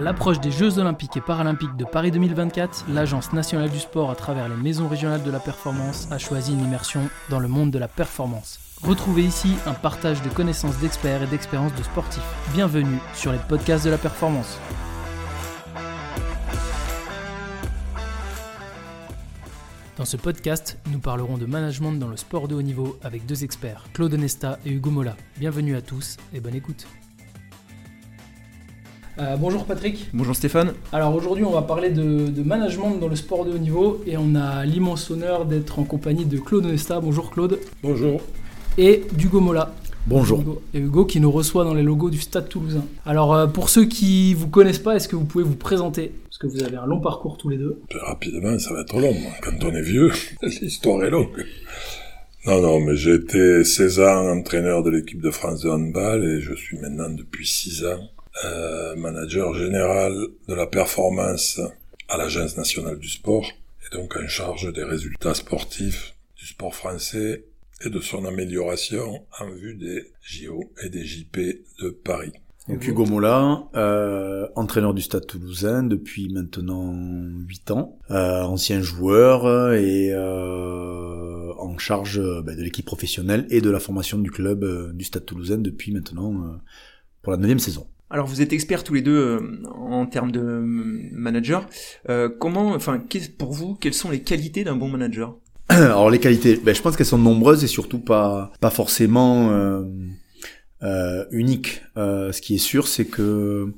L'approche des Jeux Olympiques et Paralympiques de Paris 2024, l'Agence nationale du sport, à travers les maisons régionales de la performance, a choisi une immersion dans le monde de la performance. Retrouvez ici un partage de connaissances d'experts et d'expériences de sportifs. Bienvenue sur les podcasts de la performance. Dans ce podcast, nous parlerons de management dans le sport de haut niveau avec deux experts, Claude Nesta et Hugo Mola. Bienvenue à tous et bonne écoute. Euh, bonjour Patrick. Bonjour Stéphane. Alors aujourd'hui on va parler de, management dans le sport de haut niveau et on a l'immense honneur d'être en compagnie de Claude Nesta. Bonjour Claude. Bonjour. Et d'Hugo Mola. Bonjour. Et Hugo qui nous reçoit dans les logos du Stade Toulousain. Alors euh, pour ceux qui vous connaissent pas, est-ce que vous pouvez vous présenter? Parce que vous avez un long parcours tous les deux. Rapidement, ça va être long. Quand on est vieux, l'histoire est longue. Non, non, mais j'ai été 16 ans entraîneur de l'équipe de France de handball et je suis maintenant depuis 6 ans euh, manager général de la performance à l'Agence nationale du sport, et donc en charge des résultats sportifs du sport français et de son amélioration en vue des JO et des JP de Paris. Donc Hugo Mola, euh, entraîneur du Stade Toulousain depuis maintenant 8 ans, euh, ancien joueur et euh, en charge ben, de l'équipe professionnelle et de la formation du club euh, du Stade Toulousain depuis maintenant euh, pour la neuvième saison. Alors vous êtes experts tous les deux euh, en termes de manager. Euh, comment, enfin, pour vous, quelles sont les qualités d'un bon manager? Alors les qualités, ben, je pense qu'elles sont nombreuses et surtout pas pas forcément euh, euh uniques. ce qui est sûr, c'est que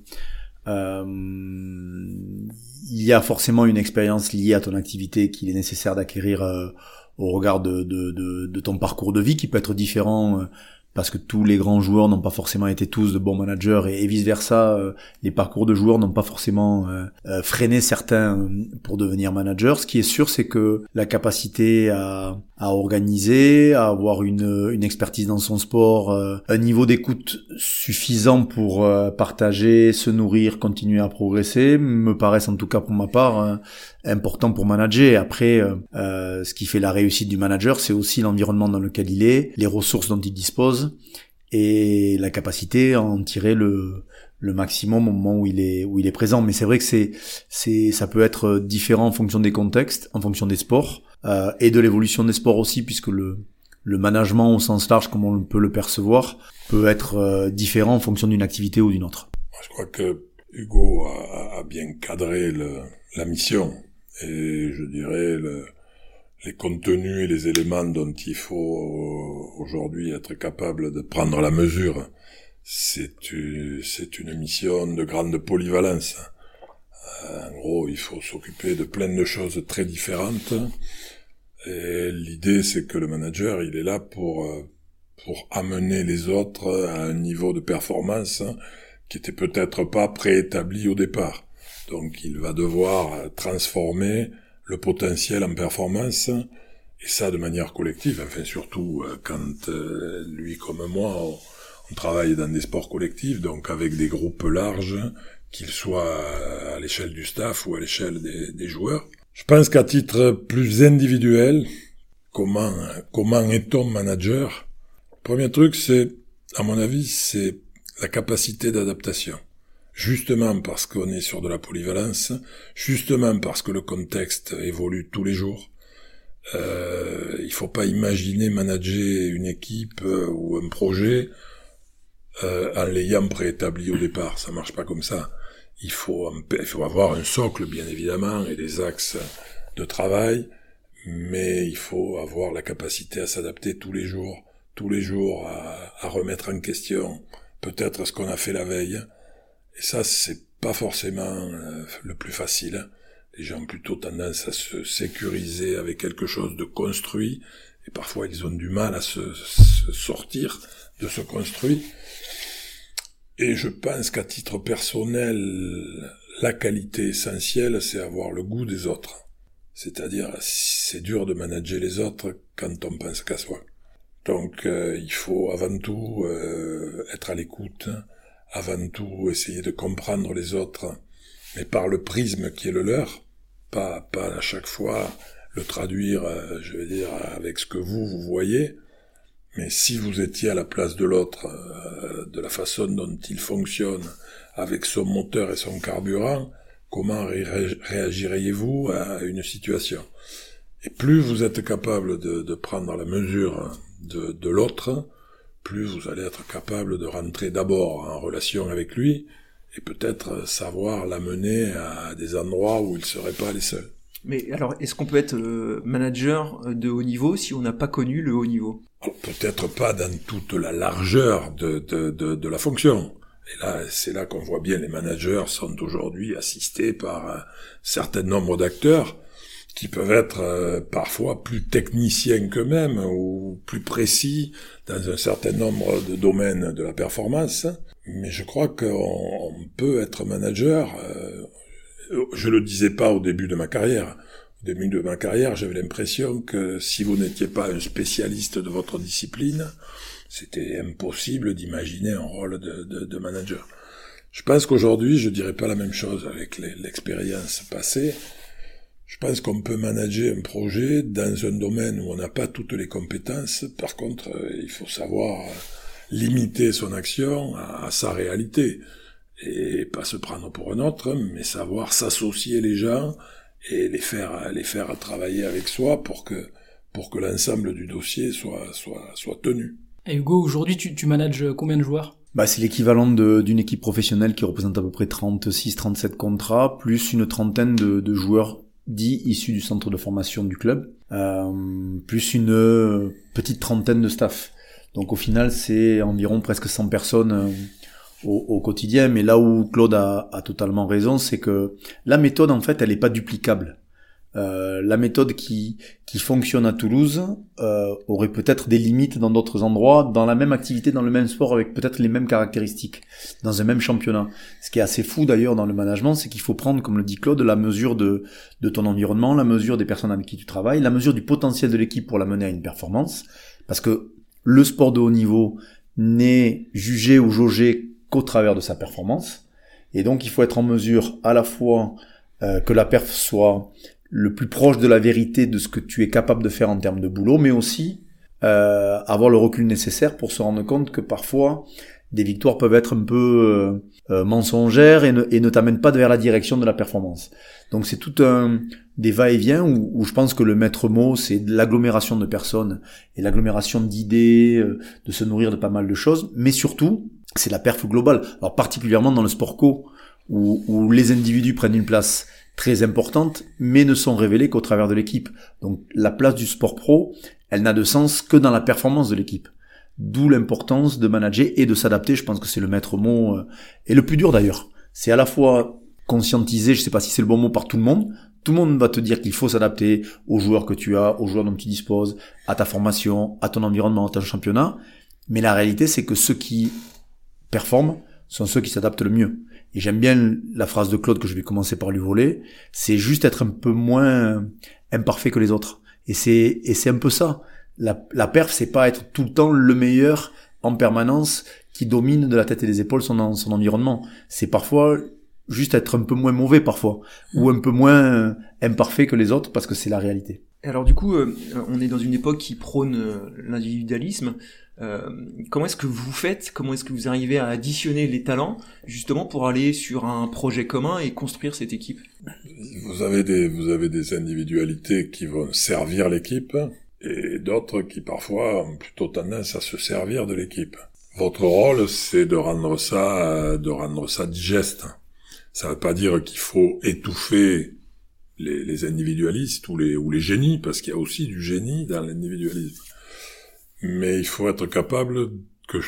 il y a forcément une expérience liée à ton activité qu'il est nécessaire d'acquérir au regard de, de, de, ton parcours de vie qui peut être différent parce que tous les grands joueurs n'ont pas forcément été tous de bons managers et, vice versa, euh, les parcours de joueurs n'ont pas forcément euh, euh, freiné certains pour devenir managers. Ce qui est sûr, c'est que la capacité à, à organiser, à avoir une, une expertise dans son sport, un niveau d'écoute suffisant pour partager, se nourrir, continuer à progresser, me paraissent en tout cas pour ma part important pour manager. Après, euh, ce qui fait la réussite du manager, c'est aussi l'environnement dans lequel il est, les ressources dont il dispose et la capacité à en tirer le, maximum au moment où il est où il est présent. Mais c'est vrai que c'est c'est ça peut être différent en fonction des contextes, en fonction des sports euh, et de l'évolution des sports aussi, puisque le le management au sens large, comme on peut le percevoir, peut être euh, différent en fonction d'une activité ou d'une autre. Je crois que Hugo a, bien cadré la mission et je dirais le, les contenus et les éléments dont il faut euh, aujourd'hui être capable de prendre la mesure. C'est c'est une mission de grande polyvalence. Euh, en gros, il faut s'occuper de plein de choses très différentes. Et l'idée, c'est que le manager, il est là pour euh, pour amener les autres à un niveau de performance qui était peut-être pas préétabli au départ. Donc il va devoir transformer le potentiel en performance, et ça de manière collective, enfin surtout euh, quand euh, lui comme moi, on, travaille dans des sports collectifs, donc avec des groupes larges, qu'ils soient à l'échelle du staff ou à l'échelle des, des joueurs. Je pense qu'à titre plus individuel, comment, comment est-on manager? Premier truc, c'est, à mon avis, c'est la capacité d'adaptation justement parce qu'on est sur de la polyvalence, justement parce que le contexte évolue tous les jours. Euh, il faut pas imaginer manager une équipe euh, ou un projet euh, en l'ayant préétabli au départ. Ça marche pas comme ça. Il faut, il faut avoir un socle, bien évidemment, et des axes de travail, mais il faut avoir la capacité à s'adapter tous les jours, tous les jours à, à remettre en question peut-être ce qu'on a fait la veille, et ça, c'est pas forcément euh, le plus facile. Les gens ont plutôt tendance à se sécuriser avec quelque chose de construit, et parfois ils ont du mal à se, sortir de ce construit. Et je pense qu'à titre personnel, la qualité essentielle, c'est avoir le goût des autres. C'est-à-dire, c'est dur de manager les autres quand on pense qu'à soi. Donc, euh, il faut avant tout euh, être à l'écoute, avant tout essayer de comprendre les autres, mais par le prisme qui est le leur, pas, pas à chaque fois le traduire, euh, je veux dire, avec ce que vous, vous voyez, Mais si vous étiez à la place de l'autre, euh, de la façon dont il fonctionne, avec son moteur et son carburant, comment réagiriez-vous à une situation? Et plus vous êtes capable de, prendre la mesure de, de l'autre, plus vous allez être capable de rentrer d'abord en relation avec lui, et peut-être savoir l'amener à des endroits où il ne serait pas les seuls. Mais alors, est-ce qu'on peut être euh, manager de haut niveau si on n'a pas connu le haut niveau? Peut-être pas dans toute la largeur de, de, de, de la fonction. Et là, c'est là qu'on voit bien les managers sont aujourd'hui assistés par un certain nombre d'acteurs qui peuvent être euh, parfois plus techniciens qu'eux-mêmes ou plus précis dans un certain nombre de domaines de la performance. Mais je crois qu'on peut être manager. Euh, je le disais pas au début de ma carrière. Au début de ma carrière, j'avais l'impression que si vous n'étiez pas un spécialiste de votre discipline, c'était impossible d'imaginer un rôle de, de, de, manager. Je pense qu'aujourd'hui, je dirais pas la même chose avec l'expérience passée. Je pense qu'on peut manager un projet dans un domaine où on n'a pas toutes les compétences. Par contre, euh, il faut savoir limiter son action à, sa réalité et pas se prendre pour un autre, mais savoir s'associer les gens et les faire les faire travailler avec soi pour que pour que l'ensemble du dossier soit soit soit tenu. Et Hugo, aujourd'hui, tu, tu manages combien de joueurs? Bah, c'est l'équivalent d'une équipe professionnelle qui représente à peu près 36-37 contrats, plus une trentaine de, de, joueurs dits issus du centre de formation du club, euh, plus une petite trentaine de staff. Donc au final, c'est environ presque 100 personnes euh, au, quotidien. Mais là où Claude a, totalement raison, c'est que la méthode, en fait, elle n'est pas duplicable. Euh, la méthode qui, qui fonctionne à Toulouse euh, aurait peut-être des limites dans d'autres endroits, dans la même activité, dans le même sport, avec peut-être les mêmes caractéristiques, dans un même championnat. Ce qui est assez fou d'ailleurs dans le management, c'est qu'il faut prendre, comme le dit Claude, la mesure de, de ton environnement, la mesure des personnes avec qui tu travailles, la mesure du potentiel de l'équipe pour la mener à une performance. Parce que le sport de haut niveau n'est jugé ou jaugé qu'au travers de sa performance. Et donc il faut être en mesure à la fois euh, que la perf soit le plus proche de la vérité de ce que tu es capable de faire en termes de boulot, mais aussi euh, avoir le recul nécessaire pour se rendre compte que parfois des victoires peuvent être un peu euh, euh, mensongères et ne, et ne t'amènent pas vers la direction de la performance. Donc c'est tout un des va-et-vient où, où, je pense que le maître mot c'est l'agglomération de personnes et l'agglomération d'idées, euh, de se nourrir de pas mal de choses, mais surtout c'est la perf globale. Alors particulièrement dans le sport co où, où les individus prennent une place très importante, mais ne sont révélés qu'au travers de l'équipe. Donc la place du sport pro, elle n'a de sens que dans la performance de l'équipe. D'où l'importance de manager et de s'adapter. Je pense que c'est le maître mot euh, et le plus dur d'ailleurs. C'est à la fois conscientiser, je sais pas si c'est le bon mot par tout le monde. Tout le monde va te dire qu'il faut s'adapter aux joueurs que tu as, aux joueurs dont tu disposes, à ta formation, à ton environnement, à ton championnat. Mais la réalité, c'est que ceux qui performent sont ceux qui s'adaptent le mieux. Et j'aime bien la phrase de Claude que je vais commencer par lui voler. C'est juste être un peu moins imparfait que les autres. Et c'est, et c'est un peu ça la, la perf, c'est pas être tout le temps le meilleur en permanence qui domine de la tête et des épaules son, son environnement. C'est parfois juste être un peu moins mauvais parfois, ou un peu moins imparfait que les autres parce que c'est la réalité. Alors du coup, euh, on est dans une époque qui prône euh, l'individualisme. Euh, comment est-ce que vous faites Comment est-ce que vous arrivez à additionner les talents justement pour aller sur un projet commun et construire cette équipe? Vous avez des vous avez des individualités qui vont servir l'équipe et d'autres qui parfois ont plutôt tendance à se servir de l'équipe. Votre rôle, c'est de rendre ça, de rendre ça digeste. Ça ne veut pas dire qu'il faut étouffer les, les, individualistes ou les, ou les génies, parce qu'il y a aussi du génie dans l'individualisme. Mais il faut être capable que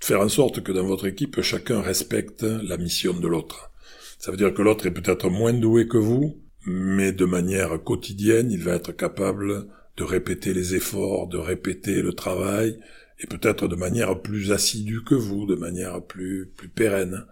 faire en sorte que dans votre équipe, chacun respecte la mission de l'autre. Ça veut dire que l'autre est peut-être moins doué que vous, mais de manière quotidienne, il va être capable de répéter les efforts, de répéter le travail, et peut-être de manière plus assidue que vous, de manière plus, plus pérenne.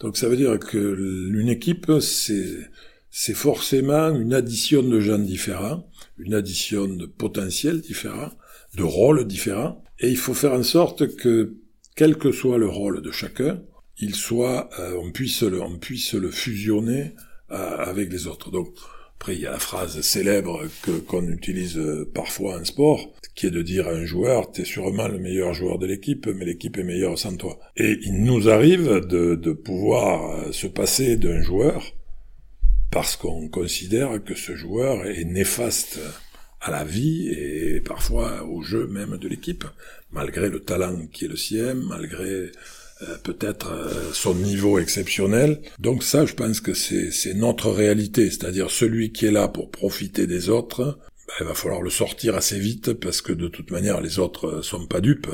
Donc ça veut dire que une équipe, c'est, c'est forcément une addition de gens différents, une addition de potentiels différents, de rôles différents, et il faut faire en sorte que, quel que soit le rôle de chacun, il soit, euh, on puisse le, on puisse le fusionner euh, avec les autres. Donc, Après, il y a la phrase célèbre que qu'on utilise euh, parfois en sport, qui est de dire à un joueur, t'es sûrement le meilleur joueur de l'équipe, mais l'équipe est meilleure sans toi. Et il nous arrive de, de pouvoir euh, se passer d'un joueur parce qu'on considère que ce joueur est néfaste à la vie et parfois au jeu même de l'équipe, malgré le talent qui est le sien, malgré euh, peut-être euh, son niveau exceptionnel. Donc ça, je pense que c'est notre réalité, c'est-à-dire celui qui est là pour profiter des autres, ben, il va falloir le sortir assez vite parce que de toute manière les autres sont pas dupes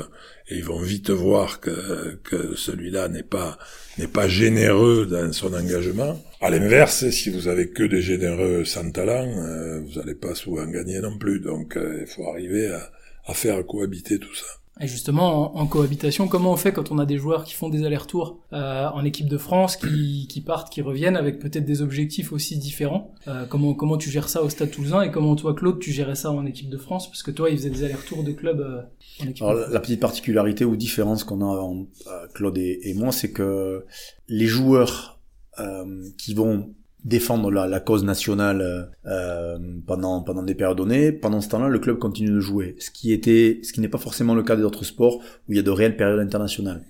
et ils vont vite voir que, que celui-là n'est pas n'est pas généreux dans son engagement. À l'inverse, si vous avez que des généreux sans talent, euh, vous n'allez pas souvent gagner non plus. Donc il faut arriver à, à faire cohabiter tout ça. Et justement, en, cohabitation, comment on fait quand on a des joueurs qui font des allers-retours euh, en équipe de France, qui, qui, partent, qui reviennent, avec peut-être des objectifs aussi différents euh, Comment comment tu gères ça au Stade Toulousain et comment toi, Claude, tu gérais ça en équipe de France? Parce que toi, il faisait des allers-retours de clubs euh, en équipe. Alors, la petite particularité ou différence qu'on a en, euh, Claude et, et moi, c'est que les joueurs euh, qui vont défendre la, la cause nationale euh, pendant pendant des périodes données. Pendant ce temps-là, le club continue de jouer, ce qui était ce qui n'est pas forcément le cas des autres sports où il y a de réelles périodes internationales.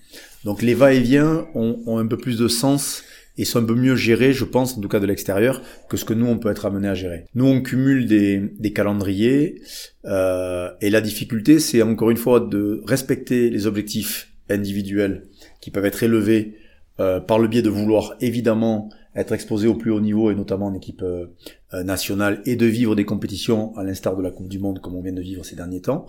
Donc les va-et-vient ont, ont un peu plus de sens et sont un peu mieux gérés, je pense, en tout cas de l'extérieur, que ce que nous on peut être amené à gérer. Nous on cumule des, des calendriers euh, et la difficulté c'est encore une fois de respecter les objectifs individuels qui peuvent être élevés euh, par le biais de vouloir évidemment être exposé au plus haut niveau et notamment en équipe euh, euh, nationale et de vivre des compétitions à l'instar de la Coupe du Monde comme on vient de vivre ces derniers temps,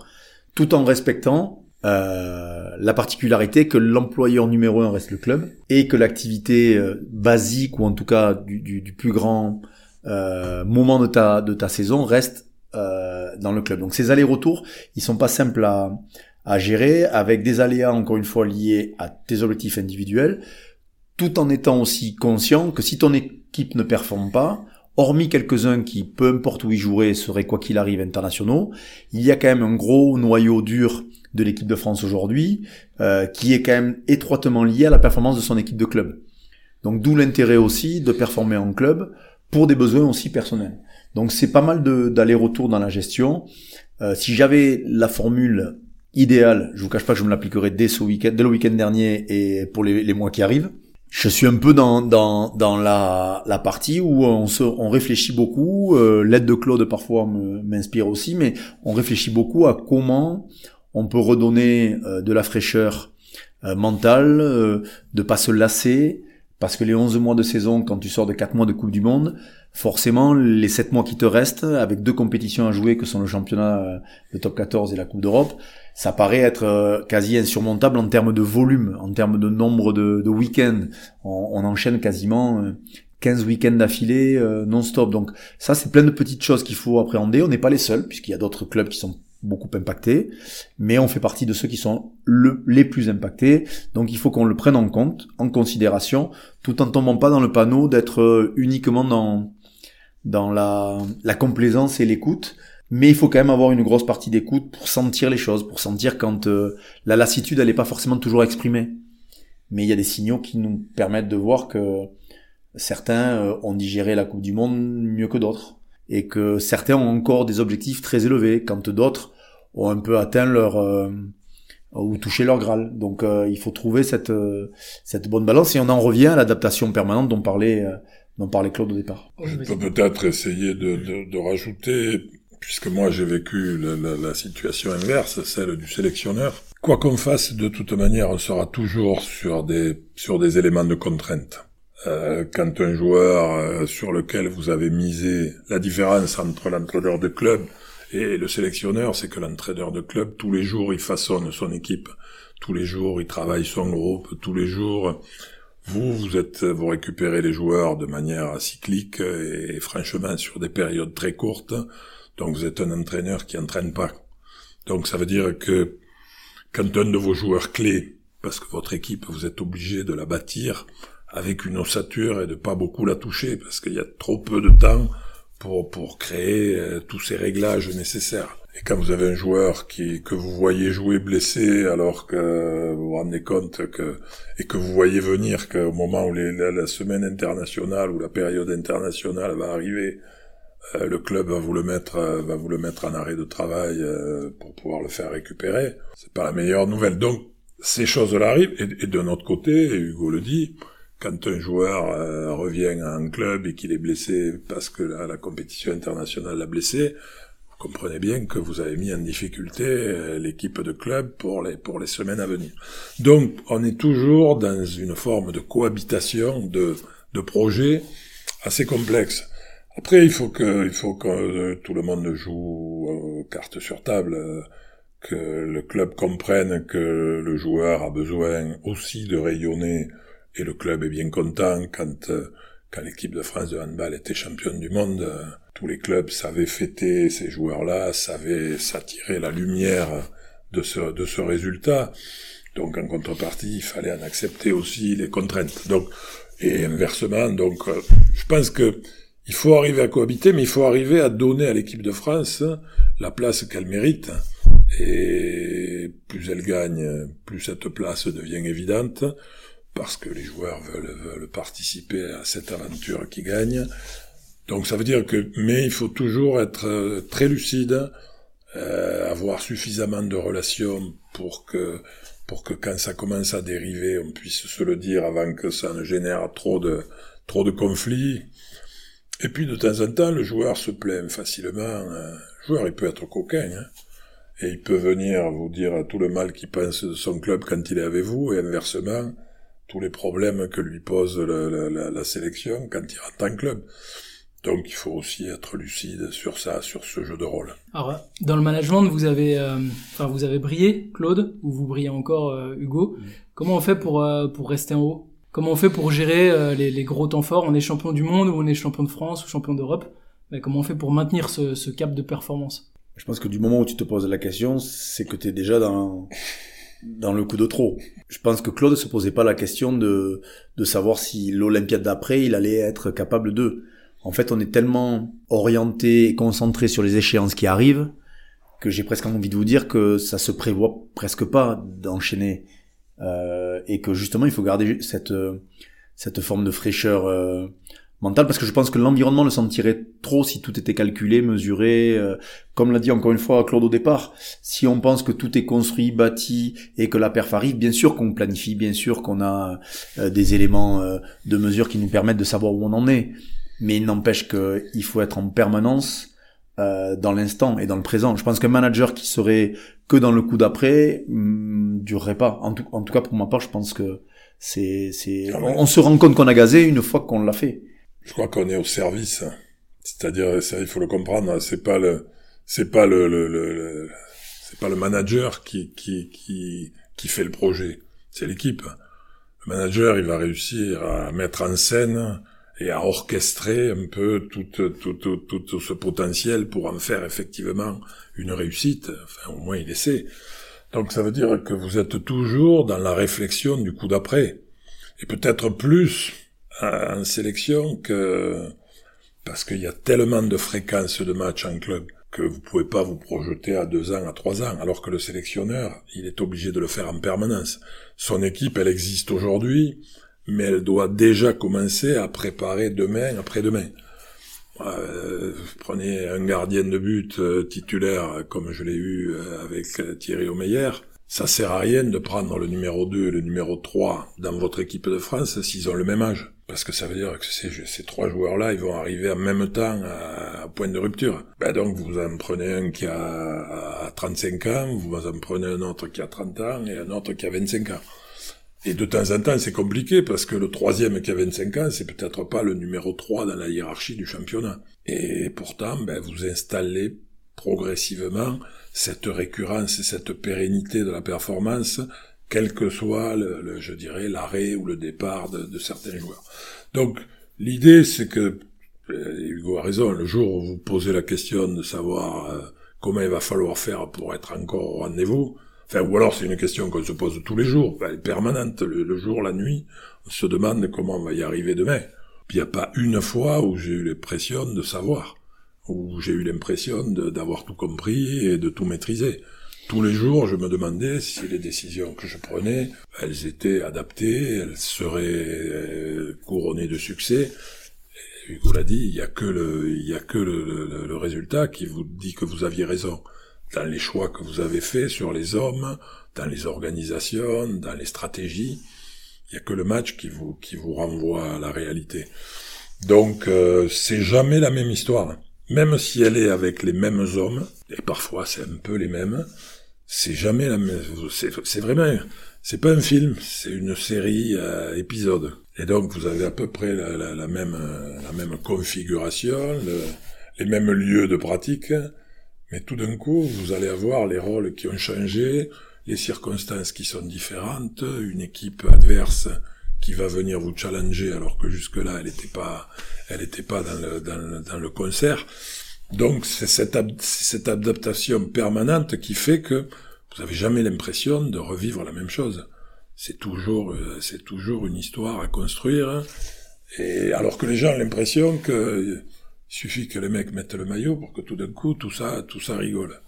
tout en respectant euh, la particularité que l'employeur numéro un reste le club et que l'activité euh, basique ou en tout cas du, du, du plus grand euh, moment de ta de ta saison reste dans le club. Donc ces allers-retours, ils sont pas simples à, à gérer avec des aléas encore une fois liés à tes objectifs individuels, tout en étant aussi conscient que si ton équipe ne performe pas, hormis quelques-uns qui, peu importe où ils joueraient, seraient quoi qu'il arrive internationaux, il y a quand même un gros noyau dur de l'équipe de France aujourd'hui, euh, qui est quand même étroitement lié à la performance de son équipe de club. Donc d'où l'intérêt aussi de performer en club pour des besoins aussi personnels. Donc c'est pas mal d'aller-retour dans la gestion. Euh, si j'avais la formule idéale, je vous cache pas que je me l'appliquerais dès ce week-end, dès le week-end dernier et pour les, les mois qui arrivent, je suis un peu dans dans dans la la partie où on se on réfléchit beaucoup. Euh, L'aide de Claude parfois m'inspire aussi, mais on réfléchit beaucoup à comment on peut redonner euh, de la fraîcheur euh, mentale, de pas se lasser, parce que les 11 mois de saison, quand tu sors de 4 mois de Coupe du Monde, forcément, les 7 mois qui te restent, avec deux compétitions à jouer, que sont le championnat, le top 14 et la Coupe d'Europe, ça paraît être euh, quasi insurmontable en termes de volume, en termes de nombre de, week-ends. On, enchaîne quasiment 15 euh, week-ends d'affilée euh, non-stop. Donc ça, c'est plein de petites choses qu'il faut appréhender. On n'est pas les seuls, puisqu'il y a d'autres clubs qui sont beaucoup impactés, mais on fait partie de ceux qui sont le, les plus impactés. Donc il faut qu'on le prenne en compte, en considération, tout en tombant pas dans le panneau d'être uniquement dans dans la, la complaisance et l'écoute, mais il faut quand même avoir une grosse partie d'écoute pour sentir les choses, pour sentir quand euh, la lassitude elle n'est pas forcément toujours exprimée. Mais il y a des signaux qui nous permettent de voir que certains euh, ont digéré la Coupe du Monde mieux que d'autres et que certains ont encore des objectifs très élevés quand d'autres ont un peu atteint leur euh, ou touché leur Graal. Donc il faut trouver cette cette bonne balance et on en revient à l'adaptation permanente dont parlait dont parlait Claude au départ. Je peux peut-être essayer de, de, de rajouter puisque moi j'ai vécu la, la, la, situation inverse, celle du sélectionneur. Quoi qu'on fasse, de toute manière, on sera toujours sur des sur des éléments de contrainte. Euh, quand un joueur euh, sur lequel vous avez misé la différence entre l'entraîneur de club et le sélectionneur, c'est que l'entraîneur de club tous les jours il façonne son équipe, tous les jours il travaille son groupe, tous les jours vous, vous êtes, vous récupérez les joueurs de manière cyclique et franchement sur des périodes très courtes. Donc vous êtes un entraîneur qui entraîne pas. Donc ça veut dire que quand un de vos joueurs clés, parce que votre équipe, vous êtes obligé de la bâtir avec une ossature et de pas beaucoup la toucher, parce qu'il y a trop peu de temps pour, pour créer euh, tous ces réglages nécessaires. Et quand vous avez un joueur qui, que vous voyez jouer blessé alors que vous vous rendez compte que, et que vous voyez venir qu'au moment où la, la, semaine internationale ou la période internationale va arriver, euh, le club va vous le mettre euh, va vous le mettre en arrêt de travail pour pouvoir le faire récupérer. C'est pas la meilleure nouvelle. Donc ces choses-là arrivent et, de notre côté, Hugo le dit, quand un joueur revient à un club et qu'il est blessé parce que la, compétition internationale l'a blessé, vous comprenez bien que vous avez mis en difficulté l'équipe de club pour les pour les semaines à venir. Donc on est toujours dans une forme de cohabitation de de projets assez complexes. Après, il faut que, il faut que euh, tout le monde joue euh, carte sur table, euh, que le club comprenne que le joueur a besoin aussi de rayonner, et le club est bien content quand, quand l'équipe de France de handball était championne du monde. tous les clubs savaient fêter ces joueurs-là, savaient s'attirer la lumière de ce, de ce résultat. Donc en contrepartie, il fallait en accepter aussi les contraintes. Donc et inversement, donc je pense que il faut arriver à cohabiter, mais il faut arriver à donner à l'équipe de France la place qu'elle mérite. Et plus elle gagne, plus cette place devient évidente, parce que les joueurs veulent, participer à cette aventure qui gagne. Donc ça veut dire que, mais il faut toujours être très lucide, euh, avoir suffisamment de relations pour que pour que quand ça commence à dériver, on puisse se le dire avant que ça ne génère trop de trop de conflits. Et puis de temps en temps, le joueur se plaint facilement. Hein. Le joueur, il peut être coquin, hein. et il peut venir vous dire tout le mal qu'il pense de son club quand il est avec vous, et inversement, tous les problèmes que lui pose la, sélection quand il rentre en club. Donc il faut aussi être lucide sur ça, sur ce jeu de rôle. Alors dans le management, vous avez, euh, enfin vous avez brillé, Claude, ou vous brillez encore, euh, Hugo. Mm. Comment on fait pour euh, pour rester en haut? Comment on fait pour gérer euh, les, gros temps forts? On est champion du monde ou on est champion de France ou champion d'Europe? Mais Comment on fait pour maintenir ce, cap de performance? Je pense que du moment où tu te poses la question, c'est que tu es déjà dans, dans le coup de trop. Je pense que Claude se posait pas la question de, de savoir si l'Olympiade d'après, il allait être capable de. En fait, on est tellement orienté et concentré sur les échéances qui arrivent que j'ai presque envie de vous dire que ça se prévoit presque pas d'enchaîner euh, et que justement il faut garder cette cette forme de fraîcheur euh, mentale parce que je pense que l'environnement le sentirait trop si tout était calculé, mesuré. comme l'a dit encore une fois Claude au départ, si on pense que tout est construit, bâti et que la perf arrive, bien sûr qu'on planifie, bien sûr qu'on a des éléments de mesure qui nous permettent de savoir où on en est. Mais il n'empêche qu'il faut être en permanence euh, dans l'instant et dans le présent. Je pense qu'un manager qui serait que dans le coup d'après hum, durerait pas. En tout, en tout cas pour ma part, je pense que c'est c'est ah on, se rend compte qu'on a gazé une fois qu'on l'a fait. Je crois qu'on est au service. C'est-à-dire, ça, il faut le comprendre. C'est pas le, c'est pas le, le, le, c'est pas le manager qui qui qui qui fait le projet. C'est l'équipe. Le manager, il va réussir à mettre en scène et à orchestrer un peu tout, tout, tout, tout, ce potentiel pour en faire effectivement une réussite. Enfin, au moins il essaie. Donc ça veut dire que vous êtes toujours dans la réflexion du coup d'après. Et peut-être plus en sélection que parce qu'il y a tellement de fréquences de matchs en club que vous pouvez pas vous projeter à deux ans, à trois ans, alors que le sélectionneur, il est obligé de le faire en permanence. Son équipe, elle existe aujourd'hui, mais elle doit déjà commencer à préparer demain, après-demain. Euh, prenez un gardien de but euh, titulaire comme je l'ai eu euh, avec Thierry Omeyer, ça sert à rien de prendre le numéro 2 et le numéro 3 dans votre équipe de France s'ils ont le même âge. Parce que ça veut dire que ces, trois joueurs-là, ils vont arriver en même temps à, point de rupture. Ben donc vous en prenez un qui a, a 35 ans, vous en prenez un autre qui a 30 ans et un autre qui a 25 ans. Et de temps en temps, c'est compliqué parce que le troisième qui a 25 ans, c'est peut-être pas le numéro 3 dans la hiérarchie du championnat. Et pourtant, ben, vous installez progressivement cette récurrence et cette pérennité de la performance, quel que soit, le, je dirais, l'arrêt ou le départ de, certains joueurs. Donc, l'idée, c'est que, euh, Hugo a raison, le jour où vous posez la question de savoir euh, comment il va falloir faire pour être encore au rendez-vous, Enfin, ou alors c'est une question qu'on se pose tous les jours, elle permanente, le, jour, la nuit, on se demande comment on va y arriver demain. Puis il n'y a pas une fois où j'ai eu l'impression de savoir, où j'ai eu l'impression d'avoir tout compris et de tout maîtriser. Tous les jours, je me demandais si les décisions que je prenais, elles étaient adaptées, elles seraient euh, couronnées de succès. Hugo l'a dit, il y a que le, il y a que le, le, résultat qui vous dit que vous aviez raison dans les choix que vous avez faits sur les hommes, dans les organisations, dans les stratégies. Il y a que le match qui vous qui vous renvoie à la réalité. Donc euh, c'est jamais la même histoire. Même si elle est avec les mêmes hommes, et parfois c'est un peu les mêmes, c'est jamais la même. C'est vraiment, c'est pas un film, c'est une série à épisodes. Et donc vous avez à peu près la, même, la même configuration, les mêmes lieux de pratique, mais tout d'un coup vous allez avoir les rôles qui ont changé, les circonstances qui sont différentes, une équipe adverse qui va venir vous challenger alors que jusque-là elle n'était pas, elle n'était pas dans le, dans, dans le concert. Donc c'est cette, cette adaptation permanente qui fait que vous n'avez jamais l'impression de revivre la même chose. C'est toujours, euh, c'est toujours une histoire à construire. Et alors que les gens ont l'impression que il suffit que les mecs mettent le maillot pour que tout d'un coup tout ça, tout ça rigole.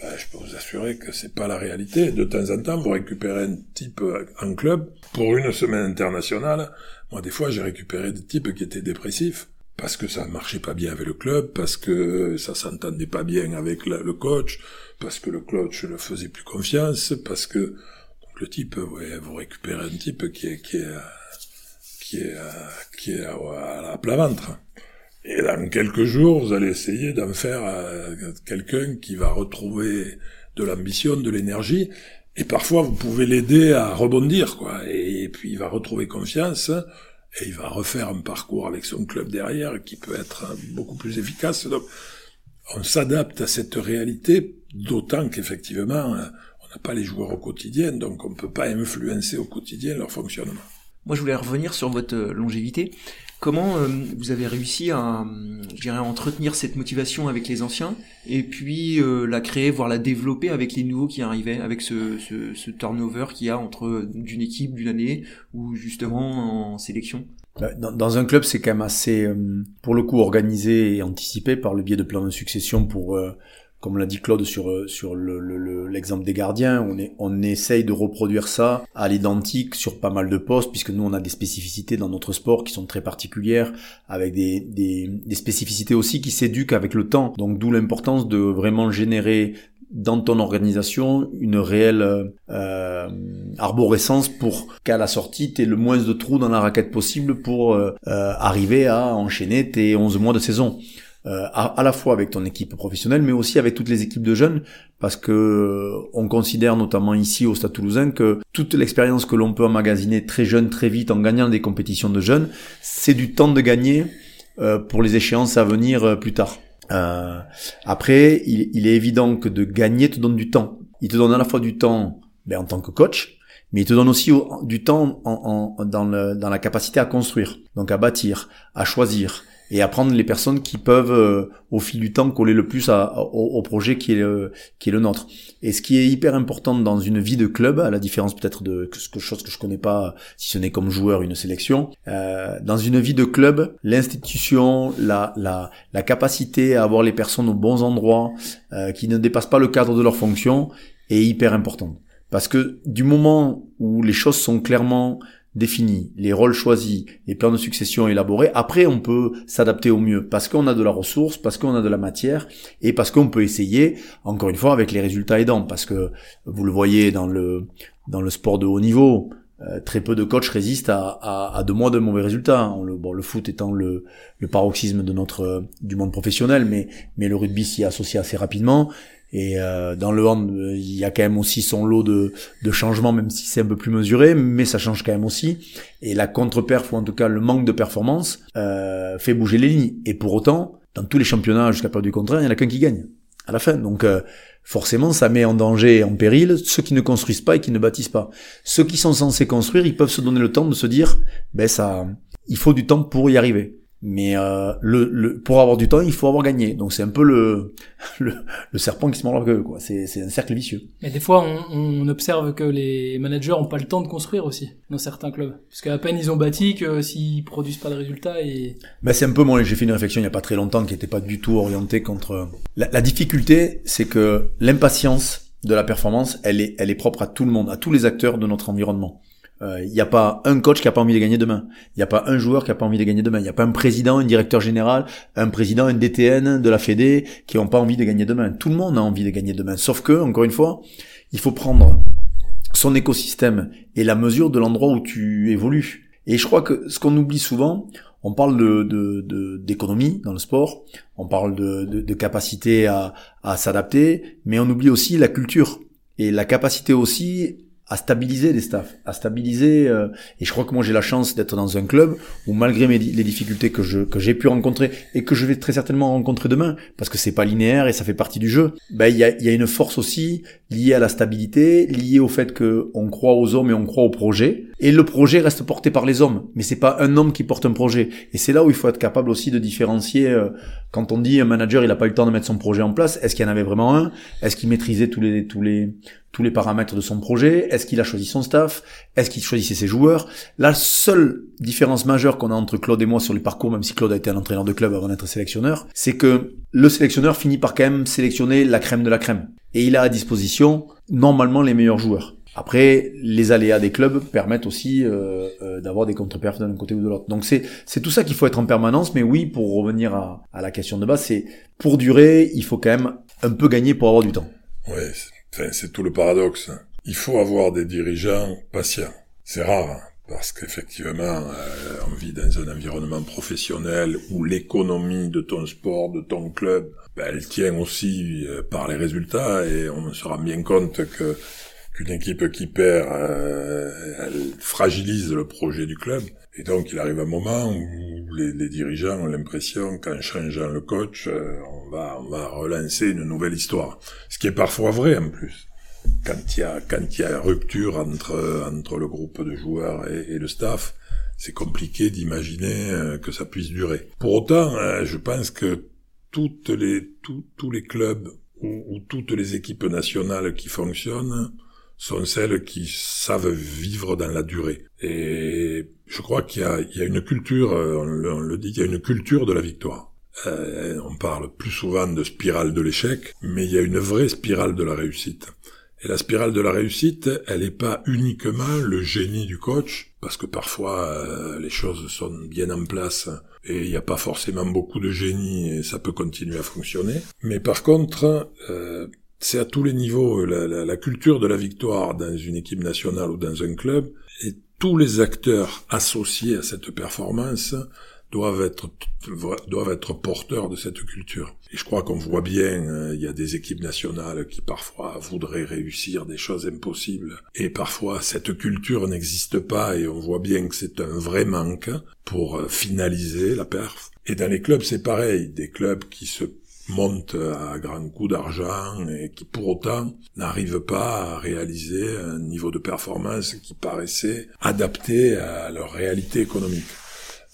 Ben, je peux vous assurer que c'est pas la réalité. De temps en temps, vous récupérez un type en club pour une semaine internationale. Moi, des fois, j'ai récupéré des types qui étaient dépressifs parce que ça marchait pas bien avec le club, parce que ça s'entendait pas bien avec le coach, parce que le coach ne faisait plus confiance, parce que le type, vous récupérez un type qui est qui est qui est qui est à, la plat ventre. Et dans quelques jours, vous allez essayer d'en faire euh, quelqu'un qui va retrouver de l'ambition, de l'énergie, et parfois vous pouvez l'aider à rebondir, quoi. Et puis il va retrouver confiance et il va refaire un parcours avec son club derrière qui peut être beaucoup plus efficace. Donc, on s'adapte à cette réalité, d'autant qu'effectivement, on n'a pas les joueurs au quotidien, donc on ne peut pas influencer au quotidien leur fonctionnement. Moi, je voulais revenir sur votre longévité. Comment euh, vous avez réussi à, je dirais, entretenir cette motivation avec les anciens et puis euh, la créer, voire la développer avec les nouveaux qui arrivaient, avec ce, turnover qu'il y a entre d'une équipe d'une année ou justement en sélection? Bah, dans, dans un club, c'est quand même assez, euh, pour le coup, organisé et anticipé par le biais de plans de succession pour comme l'a dit Claude sur euh, sur l'exemple le, des gardiens, on est on essaye de reproduire ça à l'identique sur pas mal de postes puisque nous on a des spécificités dans notre sport qui sont très particulières avec des des, des spécificités aussi qui s'éduquent avec le temps. Donc d'où l'importance de vraiment générer dans ton organisation une réelle euh, arborescence pour qu'à la sortie tu aies le moins de trous dans la raquette possible pour euh, euh arriver à enchaîner tes 11 mois de saison. Euh, à, la fois avec ton équipe professionnelle, mais aussi avec toutes les équipes de jeunes, parce que euh, on considère notamment ici au Stade Toulousain que toute l'expérience que l'on peut emmagasiner très jeune, très vite, en gagnant des compétitions de jeunes, c'est du temps de gagner euh, pour les échéances à venir plus tard. après, il, est évident que de gagner te donne du temps. Il te donne à la fois du temps ben, en tant que coach, mais il te donne aussi du temps en, dans, dans la capacité à construire, donc à bâtir, à choisir, et apprendre les personnes qui peuvent euh, au fil du temps coller le plus à, au, projet qui est le, qui est le nôtre. Et ce qui est hyper important dans une vie de club, à la différence peut-être de quelque chose que je connais pas, si ce n'est comme joueur une sélection, euh, dans une vie de club, l'institution, la, la, la capacité à avoir les personnes aux bons endroits, euh, qui ne dépassent pas le cadre de leur fonction, est hyper importante. Parce que du moment où les choses sont clairement définis, les rôles choisis, les plans de succession élaborés, après on peut s'adapter au mieux parce qu'on a de la ressource, parce qu'on a de la matière et parce qu'on peut essayer, encore une fois, avec les résultats aidants, parce que vous le voyez dans le dans le sport de haut niveau, euh, très peu de coachs résistent à, à, à, de mois de mauvais résultats. Le, bon, le foot étant le, le paroxysme de notre du monde professionnel, mais mais le rugby s'y associe assez rapidement. Et euh, dans le hand, il y a quand même aussi son lot de, de changements, même si c'est un peu plus mesuré, mais ça change quand même aussi. Et la contre-perf, ou en tout cas le manque de performance, euh, fait bouger les lignes. Et pour autant, dans tous les championnats, jusqu'à peur du contraire, il n'y en a qu'un qui gagne à la fin. Donc euh, forcément, ça met en danger et en péril ceux qui ne construisent pas et qui ne bâtissent pas. Ceux qui sont censés construire, ils peuvent se donner le temps de se dire, ben ça, il faut du temps pour y arriver. Mais euh, le, le, pour avoir du temps, il faut avoir gagné. Donc c'est un peu le, le, le, serpent qui se mord la queue. Quoi. C'est, c'est un cercle vicieux. Mais des fois, on, on, observe que les managers ont pas le temps de construire aussi dans certains clubs. Parce qu'à peine ils ont bâti que s'ils produisent pas de résultats et... Ben c'est un peu moi, j'ai fait une réflexion il y a pas très longtemps qui était pas du tout orientée contre... La, la difficulté, c'est que l'impatience de la performance, elle est, elle est propre à tout le monde, à tous les acteurs de notre environnement. Il n'y a pas un coach qui a pas envie de gagner demain. Il n'y a pas un joueur qui a pas envie de gagner demain. Il n'y a pas un président, un directeur général, un président, un DTN de la Fédé qui n'ont pas envie de gagner demain. Tout le monde a envie de gagner demain. Sauf que, encore une fois, il faut prendre son écosystème et la mesure de l'endroit où tu évolues. Et je crois que ce qu'on oublie souvent, on parle de d'économie dans le sport, on parle de, de capacité à, à s'adapter, mais on oublie aussi la culture et la capacité aussi à stabiliser les staffs, à stabiliser. Euh, et je crois que moi j'ai la chance d'être dans un club où malgré mes, les difficultés que je que j'ai pu rencontrer et que je vais très certainement rencontrer demain, parce que c'est pas linéaire et ça fait partie du jeu. Ben il y a, y a une force aussi liée à la stabilité, liée au fait que on croit aux hommes et on croit au projet. Et le projet reste porté par les hommes, mais c'est pas un homme qui porte un projet. Et c'est là où il faut être capable aussi de différencier. Euh, quand on dit un manager il a pas eu le temps de mettre son projet en place, est-ce qu'il y en avait vraiment un? Est-ce qu'il maîtrisait tous les tous les tous les paramètres de son projet Est-ce qu'il a choisi son staff Est-ce qu'il choisissait ses joueurs La seule différence majeure qu'on a entre Claude et moi sur les parcours, même si Claude a été un entraîneur de club avant d'être sélectionneur, c'est que le sélectionneur finit par quand même sélectionner la crème de la crème. Et il a à disposition normalement les meilleurs joueurs. Après, les aléas des clubs permettent aussi euh, euh, d'avoir des contre-perfs d'un côté ou de l'autre. Donc c'est c'est tout ça qu'il faut être en permanence. Mais oui, pour revenir à, à la question de base, c'est pour durer, il faut quand même un peu gagner pour avoir du temps. Ouais, C'est tout le paradoxe. Il faut avoir des dirigeants patients. C'est rare, hein, parce qu'effectivement, euh, on vit dans un environnement professionnel où l'économie de ton sport, de ton club, ben, elle tient aussi euh, par les résultats, et on se rend bien compte que qu'une équipe qui perd, euh, elle fragilise le projet du club. Et donc, il arrive un moment où les, dirigeants ont l'impression qu'en changeant le coach, euh, on va, on va relancer une nouvelle histoire. Ce qui est parfois vrai, en plus. Quand il y a, quand il y a rupture entre, entre le groupe de joueurs et, le staff, c'est compliqué d'imaginer euh, que ça puisse durer. Pour autant, je pense que toutes les, tous les clubs ou toutes les équipes nationales qui fonctionnent, sont celles qui savent vivre dans la durée. Et je crois qu'il y, y a, une culture, euh, on le, dit, il y a une culture de la victoire. Euh, on parle plus souvent de spirale de l'échec, mais il y a une vraie spirale de la réussite. Et la spirale de la réussite, elle n'est pas uniquement le génie du coach, parce que parfois euh, les choses sont bien en place et il n'y a pas forcément beaucoup de génie et ça peut continuer à fonctionner. Mais par contre, euh, c'est à tous les niveaux la, la, la, culture de la victoire dans une équipe nationale ou dans un club, et tous les acteurs associés à cette performance doivent être doivent être porteurs de cette culture. Et je crois qu'on voit bien, euh, il y a des équipes nationales qui parfois voudraient réussir des choses impossibles, et parfois cette culture n'existe pas, et on voit bien que c'est un vrai manque pour euh, finaliser la perf. Et dans les clubs, c'est pareil, des clubs qui se montent à grands coups d'argent et qui pour autant n'arrivent pas à réaliser un niveau de performance qui paraissait adapté à leur réalité économique.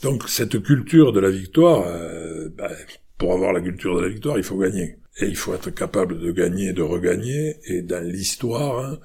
Donc cette culture de la victoire, euh, ben, pour avoir la culture de la victoire, il faut gagner. Et il faut être capable de gagner, de regagner, et dans l'histoire, hein,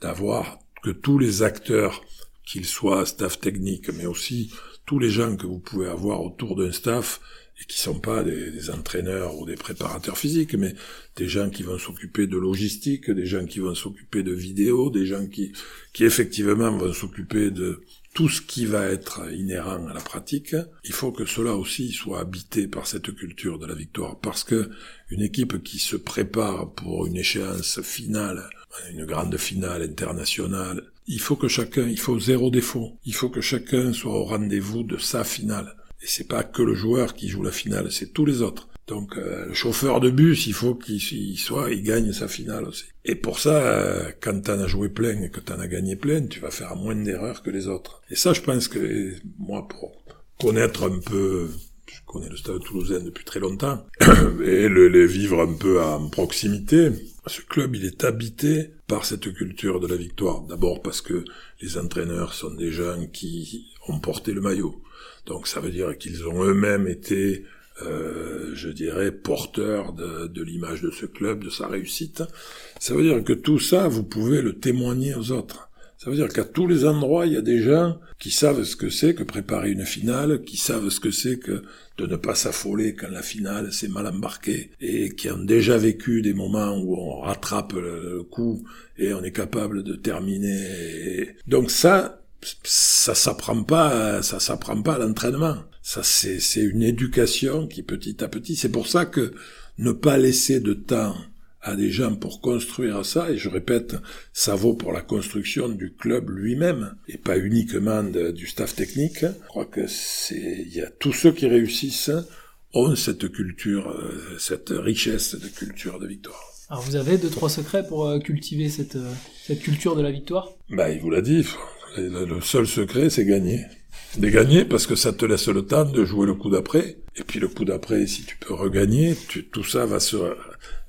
d'avoir que tous les acteurs, qu'ils soient staff technique, mais aussi tous les gens que vous pouvez avoir autour d'un staff, et qui sont pas des, des, entraîneurs ou des préparateurs physiques, mais des gens qui vont s'occuper de logistique, des gens qui vont s'occuper de vidéo, des gens qui, qui effectivement vont s'occuper de tout ce qui va être inhérent à la pratique. Il faut que cela aussi soit habité par cette culture de la victoire, parce que une équipe qui se prépare pour une échéance finale, une grande finale internationale, il faut que chacun, il faut zéro défaut. Il faut que chacun soit au rendez-vous de sa finale. Et c'est pas que le joueur qui joue la finale, c'est tous les autres. Donc euh, le chauffeur de bus, il faut qu'il soit, il gagne sa finale aussi. Et pour ça, euh, quand t'en as joué plein et que t'en as gagné plein, tu vas faire moins d'erreurs que les autres. Et ça, je pense que moi, pour connaître un peu, je connais le Stade Toulousain depuis très longtemps, et le, les vivre un peu en proximité, ce club, il est habité par cette culture de la victoire. D'abord parce que les entraîneurs sont des gens qui ont porté le maillot donc ça veut dire qu'ils ont eux-mêmes été, euh, je dirais, porteurs de, de l'image de ce club, de sa réussite. Ça veut dire que tout ça, vous pouvez le témoigner aux autres. Ça veut dire qu'à tous les endroits, il y a des gens qui savent ce que c'est que préparer une finale, qui savent ce que c'est que de ne pas s'affoler quand la finale s'est mal embarquée, et qui ont déjà vécu des moments où on rattrape le coup et on est capable de terminer. Donc ça, ça s'apprend pas, ça s'apprend pas à l'entraînement. Ça, c'est, c'est une éducation qui petit à petit, c'est pour ça que ne pas laisser de temps à des gens pour construire ça, et je répète, ça vaut pour la construction du club lui-même, et pas uniquement du staff technique. Je crois que c'est, il y a tous ceux qui réussissent ont cette culture, euh, cette richesse de culture de victoire. Alors vous avez deux trois secrets pour euh, cultiver cette, euh, cette culture de la victoire? Ben il vous l'a dit, le seul secret c'est gagner. De gagner parce que ça te laisse le temps de jouer le coup d'après. Et puis le coup d'après, si tu peux regagner, tout ça va se,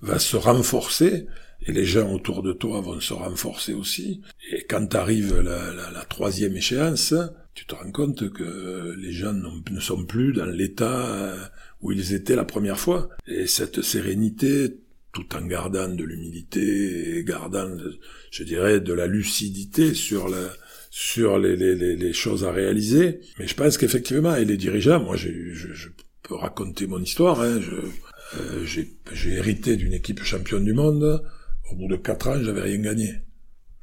va se renforcer et les gens autour de toi vont se renforcer aussi. Et quand arrive la, troisième échéance, tu te rends compte que les gens ne sont plus dans l'état où ils étaient la première fois. Et cette sérénité, tout en gardant de l'humilité gardant, je dirais, de la lucidité sur la, sur les, les, les, choses à réaliser. Mais je pense qu'effectivement, et les dirigeants, moi, je, je, peux raconter mon histoire. Hein, euh, j'ai hérité d'une équipe championne du monde. Au bout de quatre ans, j'avais rien gagné.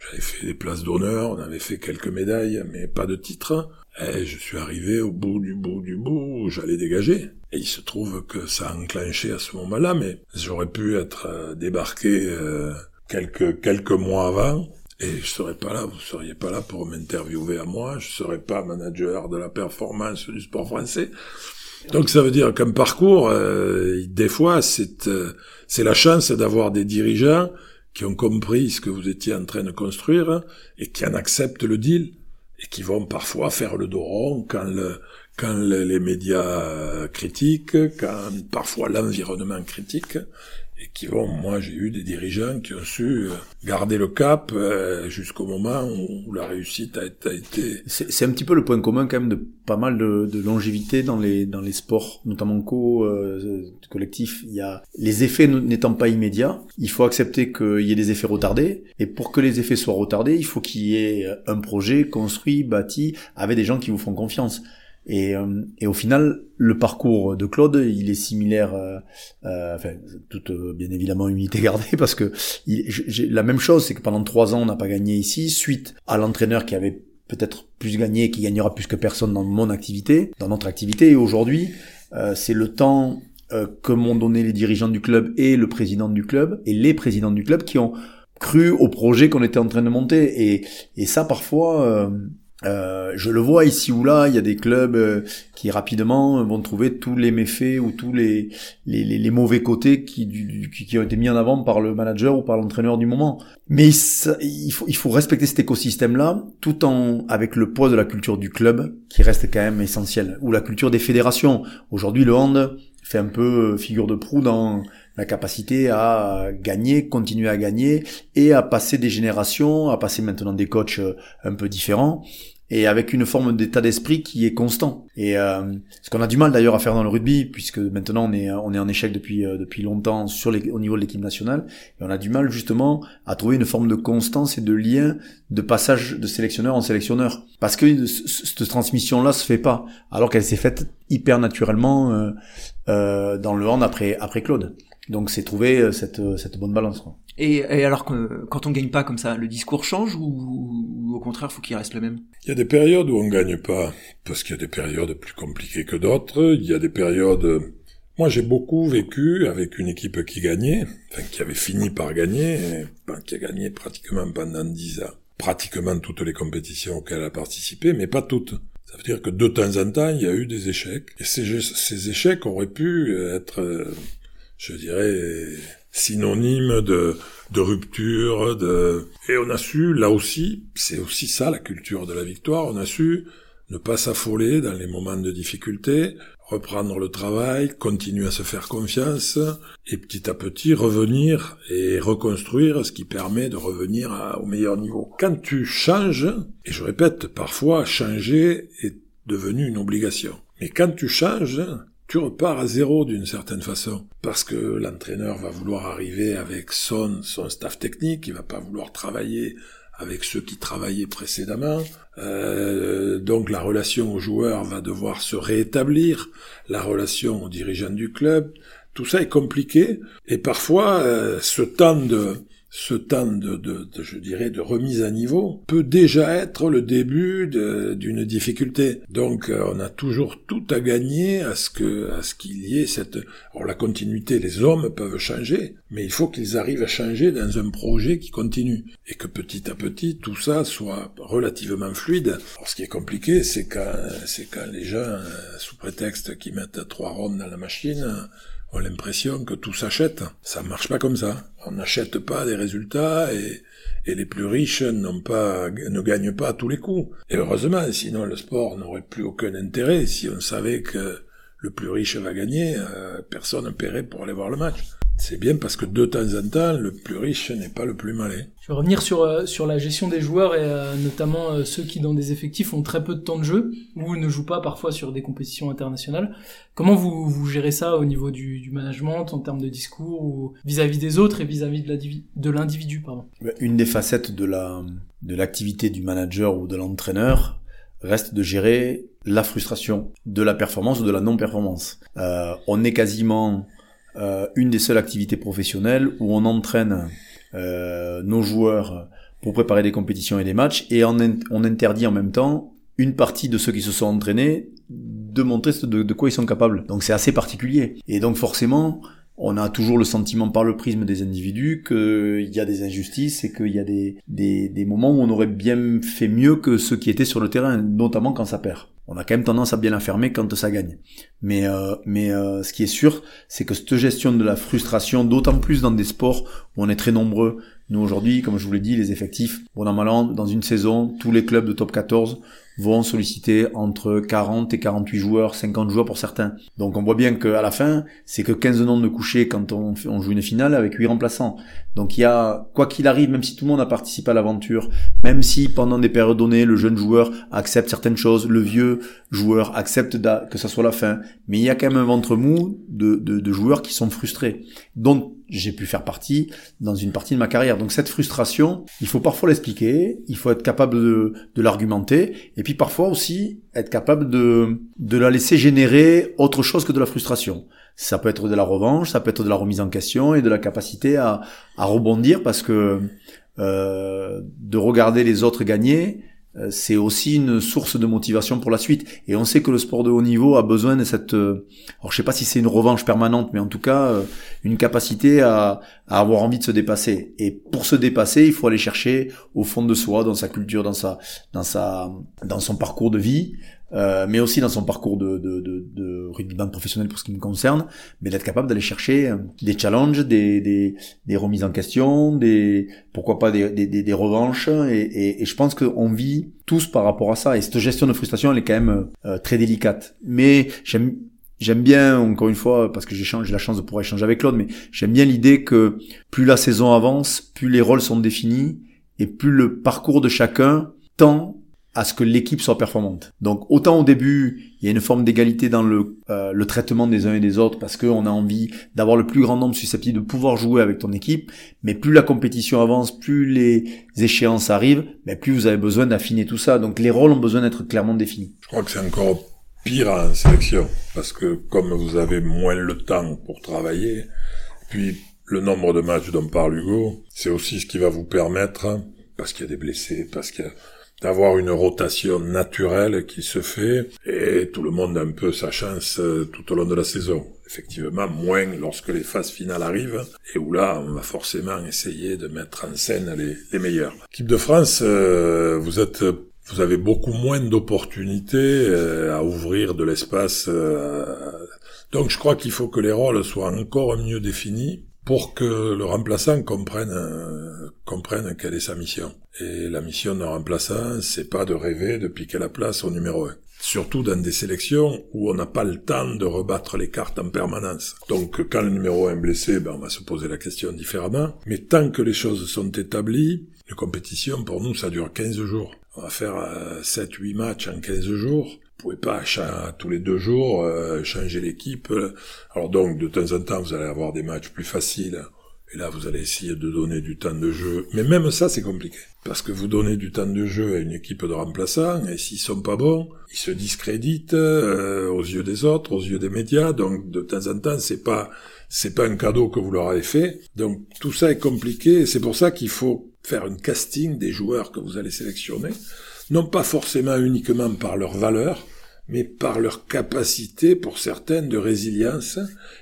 J'avais fait des places d'honneur, on avait fait quelques médailles, mais pas de titre. Et je suis arrivé au bout du bout du bout, j'allais dégager. Et il se trouve que ça a enclenché à ce moment-là, mais j'aurais pu être euh, débarqué euh, quelques quelques mois avant. Et je serais pas là, vous seriez pas là pour m'interviewer à moi, je serais pas manager de la performance du sport français. Donc ça veut dire qu'un parcours, euh, des fois, c'est c'est la chance d'avoir des dirigeants qui ont compris ce que vous étiez en train de construire et qui en acceptent le deal et qui vont parfois faire le dos rond quand le, quand les médias critiquent, quand parfois l'environnement critique, et qui vont, moi j'ai eu des dirigeants qui ont su euh, garder le cap euh, jusqu'au moment où la réussite a, été... C'est un petit peu le point commun quand même de pas mal de, de longévité dans les, dans les sports, notamment co, euh, collectifs. Il y a les effets n'étant pas immédiats, il faut accepter qu'il y ait des effets retardés, et pour que les effets soient retardés, il faut qu'il y ait un projet construit, bâti, avec des gens qui vous font confiance. Et, euh, et, au final, le parcours de Claude, il est similaire, euh, euh enfin, toute euh, bien évidemment unité gardée, parce que j'ai la même chose, c'est que pendant trois ans, on n'a pas gagné ici, suite à l'entraîneur qui avait peut-être plus gagné, qui gagnera plus que personne dans mon activité, dans notre activité. Et aujourd'hui, euh, c'est le temps que m'ont donné les dirigeants du club et le président du club et les présidents du club qui ont cru au projet qu'on était en train de monter. Et, et ça, parfois, euh, je le vois ici ou là, il y a des clubs euh, qui rapidement vont trouver tous les méfaits ou tous les, les, les, mauvais côtés qui, qui, ont été mis en avant par le manager ou par l'entraîneur du moment. Mais il, faut, il faut respecter cet écosystème-là, tout en avec le poids de la culture du club, qui reste quand même essentiel, ou la culture des fédérations. Aujourd'hui, le hand fait un peu figure de proue dans la capacité à gagner, continuer à gagner et à passer des générations, à passer maintenant des coachs un peu différents et avec une forme d'état d'esprit qui est constant. Et euh, ce qu'on a du mal d'ailleurs à faire dans le rugby, puisque maintenant on est on est en échec depuis euh, depuis longtemps sur les, au niveau de l'équipe nationale, et on a du mal justement à trouver une forme de constance et de lien de passage de sélectionneur en sélectionneur, parce que cette transmission là se fait pas, alors qu'elle s'est faite hyper naturellement euh, euh, dans le hand après après Claude. Donc c'est trouver euh, cette, euh, cette bonne balance. Quoi. Et, et alors que, quand on gagne pas comme ça, le discours change ou, au contraire faut qu'il reste le même? Il y a des périodes où on gagne pas parce qu'il y a des périodes plus compliquées que d'autres. Il y a des périodes. Moi j'ai beaucoup vécu avec une équipe qui gagnait, enfin qui avait fini par gagner, qui a gagné pratiquement pendant dix ans, pratiquement toutes les compétitions auxquelles elle a participé, mais pas toutes. Ça veut dire que de temps en temps, il y a eu des échecs. Et ces, ces échecs auraient pu être je dirais, synonyme de, de rupture, de... Et on a su, là aussi, c'est aussi ça la culture de la victoire, on a su ne pas s'affoler dans les moments de difficulté, reprendre le travail, continuer à se faire confiance, et petit à petit revenir et reconstruire ce qui permet de revenir au meilleur niveau. Quand tu changes, et je répète, parfois changer est devenu une obligation. Mais quand tu changes, tu repars à zéro d'une certaine façon. Parce que l'entraîneur va vouloir arriver avec son, son staff technique, il va pas vouloir travailler avec ceux qui travaillaient précédemment. Euh, donc la relation au joueur va devoir se rétablir, la relation aux dirigeants du club. Tout ça est compliqué et parfois euh, ce temps de ce temps de, de, je dirais, de remise à niveau peut déjà être le début d'une difficulté. Donc, euh, on a toujours tout à gagner à ce que, à ce qu'il y ait cette, alors la continuité, les hommes peuvent changer, mais il faut qu'ils arrivent à changer dans un projet qui continue. Et que petit à petit, tout ça soit relativement fluide. Alors, ce qui est compliqué, c'est quand, c'est quand les gens, sous prétexte qu'ils mettent trois rondes dans la machine, ont l'impression que tout s'achète. Ça marche pas comme ça. On n'achète pas des résultats et, et les plus riches n'ont pas, ne gagnent pas à tous les coups. Et heureusement, sinon le sport n'aurait plus aucun intérêt. Si on savait que le plus riche va gagner, euh, personne ne paierait pour aller voir le match. C'est bien parce que de temps en temps, le plus riche n'est pas le plus malin. Je vais revenir sur, euh, sur la gestion des joueurs et euh, notamment euh, ceux qui dans des effectifs ont très peu de temps de jeu ou ne jouent pas parfois sur des compétitions internationales. Comment vous, vous gérez ça au niveau du, du management en termes de discours ou vis-à-vis des autres et vis-à-vis de l'individu pardon? Une des facettes de la de l'activité du manager ou de l'entraîneur reste de gérer la frustration de la performance ou de la non-performance. Euh, on est quasiment euh, une des seules activités professionnelles où on entraîne euh, nos joueurs pour préparer des compétitions et des matchs et on, interdit en même temps une partie de ceux qui se sont entraînés de montrer de quoi ils sont capables. Donc c'est assez particulier. Et donc forcément, on a toujours le sentiment par le prisme des individus qu'il y a des injustices et qu'il y a des, des, moments où on aurait bien fait mieux que ceux qui étaient sur le terrain, notamment quand ça perd. On a quand même tendance à bien la fermer quand ça gagne. Mais, euh, mais euh, ce qui est sûr, c'est que cette gestion de la frustration, d'autant plus dans des sports où on est très nombreux, nous aujourd'hui, comme je vous l'ai dit, les effectifs, bon an dans une saison, tous les clubs de top 14 vont solliciter entre 40 et 48 joueurs, 50 joueurs pour certains. Donc on voit bien qu'à la fin, c'est que 15 noms de coucher quand on, on joue une finale avec 8 remplaçants. Donc il y a, quoi qu'il arrive, même si tout le monde a participé à l'aventure, même si pendant des périodes données, le jeune joueur accepte certaines choses, le vieux joueur accepte que ça soit la fin, mais il y a quand même un ventre mou de, de, joueurs qui sont frustrés. Donc j'ai pu faire partie dans une partie de ma carrière. Donc cette frustration, il faut parfois l'expliquer, il faut être capable de, de l'argumenter, et puis parfois aussi être capable de, de la laisser générer autre chose que de la frustration. Ça peut être de la revanche, ça peut être de la remise en question et de la capacité à, à rebondir parce que euh, de regarder les autres gagner, c'est aussi une source de motivation pour la suite. Et on sait que le sport de haut niveau a besoin de cette, euh, alors je sais pas si c'est une revanche permanente, mais en tout cas euh, une capacité à, à, avoir envie de se dépasser. Et pour se dépasser, il faut aller chercher au fond de soi, dans sa culture, dans sa, dans sa, dans son parcours de vie, euh, mais aussi dans son parcours de, de, de, de rugbyman professionnel pour ce qui me concerne, mais d'être capable d'aller chercher euh, des challenges, des, des, des, remises en question, des pourquoi pas des, des, des revanches, et, et, et, je pense qu'on vit tous par rapport à ça, et cette gestion de frustration, elle est quand même euh, très délicate. Mais j'aime J'aime bien, encore une fois, parce que j'ai la chance de pouvoir échanger avec Claude, mais j'aime bien l'idée que plus la saison avance, plus les rôles sont définis, et plus le parcours de chacun tend à ce que l'équipe soit performante. Donc autant au début, il y a une forme d'égalité dans le, euh, le traitement des uns et des autres parce qu'on a envie d'avoir le plus grand nombre susceptible de pouvoir jouer avec ton équipe, mais plus la compétition avance, plus les échéances arrivent, mais plus vous avez besoin d'affiner tout ça. Donc les rôles ont besoin d'être clairement définis. Je crois que c'est encore pire en sélection parce que comme vous avez moins le temps pour travailler, puis le nombre de matchs dont parle Hugo, c'est aussi ce qui va vous permettre, parce qu'il y a des blessés, parce qu'il y a d'avoir une rotation naturelle qui se fait et tout le monde a un peu sa chance euh, tout au long de la saison. Effectivement, moins lorsque les phases finales arrivent et où là, on va forcément essayer de mettre en scène les, les meilleurs. Équipe de France, euh, vous êtes vous avez beaucoup moins d'opportunités euh, à ouvrir de l'espace. donc je crois qu'il faut que les rôles soient encore mieux définis pour que le remplaçant comprenne comprenne quelle est sa mission. Et la mission d'un remplaçant, c'est pas de rêver de piquer la place au numéro un. Surtout dans des sélections où on n'a pas le temps de rebattre les cartes en permanence. Donc quand le numéro 1 est blessé, ben, on va se poser la question différemment. Mais tant que les choses sont établies, une compétition pour nous ça dure 15 jours. On va faire 7-8 euh, matchs en 15 jours. Vous pouvez pas tous les deux jours euh, changer l'équipe. Alors donc de temps en temps vous allez avoir des matchs plus faciles Et là, vous allez essayer de donner du temps de jeu. Mais même ça, c'est compliqué. Parce que vous donnez du temps de jeu à une équipe de remplaçants, et s'ils sont pas bons, ils se discréditent euh, aux yeux des autres, aux yeux des médias. Donc, de temps en temps, c'est pas, c'est pas un cadeau que vous leur avez fait. Donc, tout ça est compliqué. C'est pour ça qu'il faut faire un casting des joueurs que vous allez sélectionner. Non pas forcément uniquement par leur valeur, mais par leur capacité, pour certaines, de résilience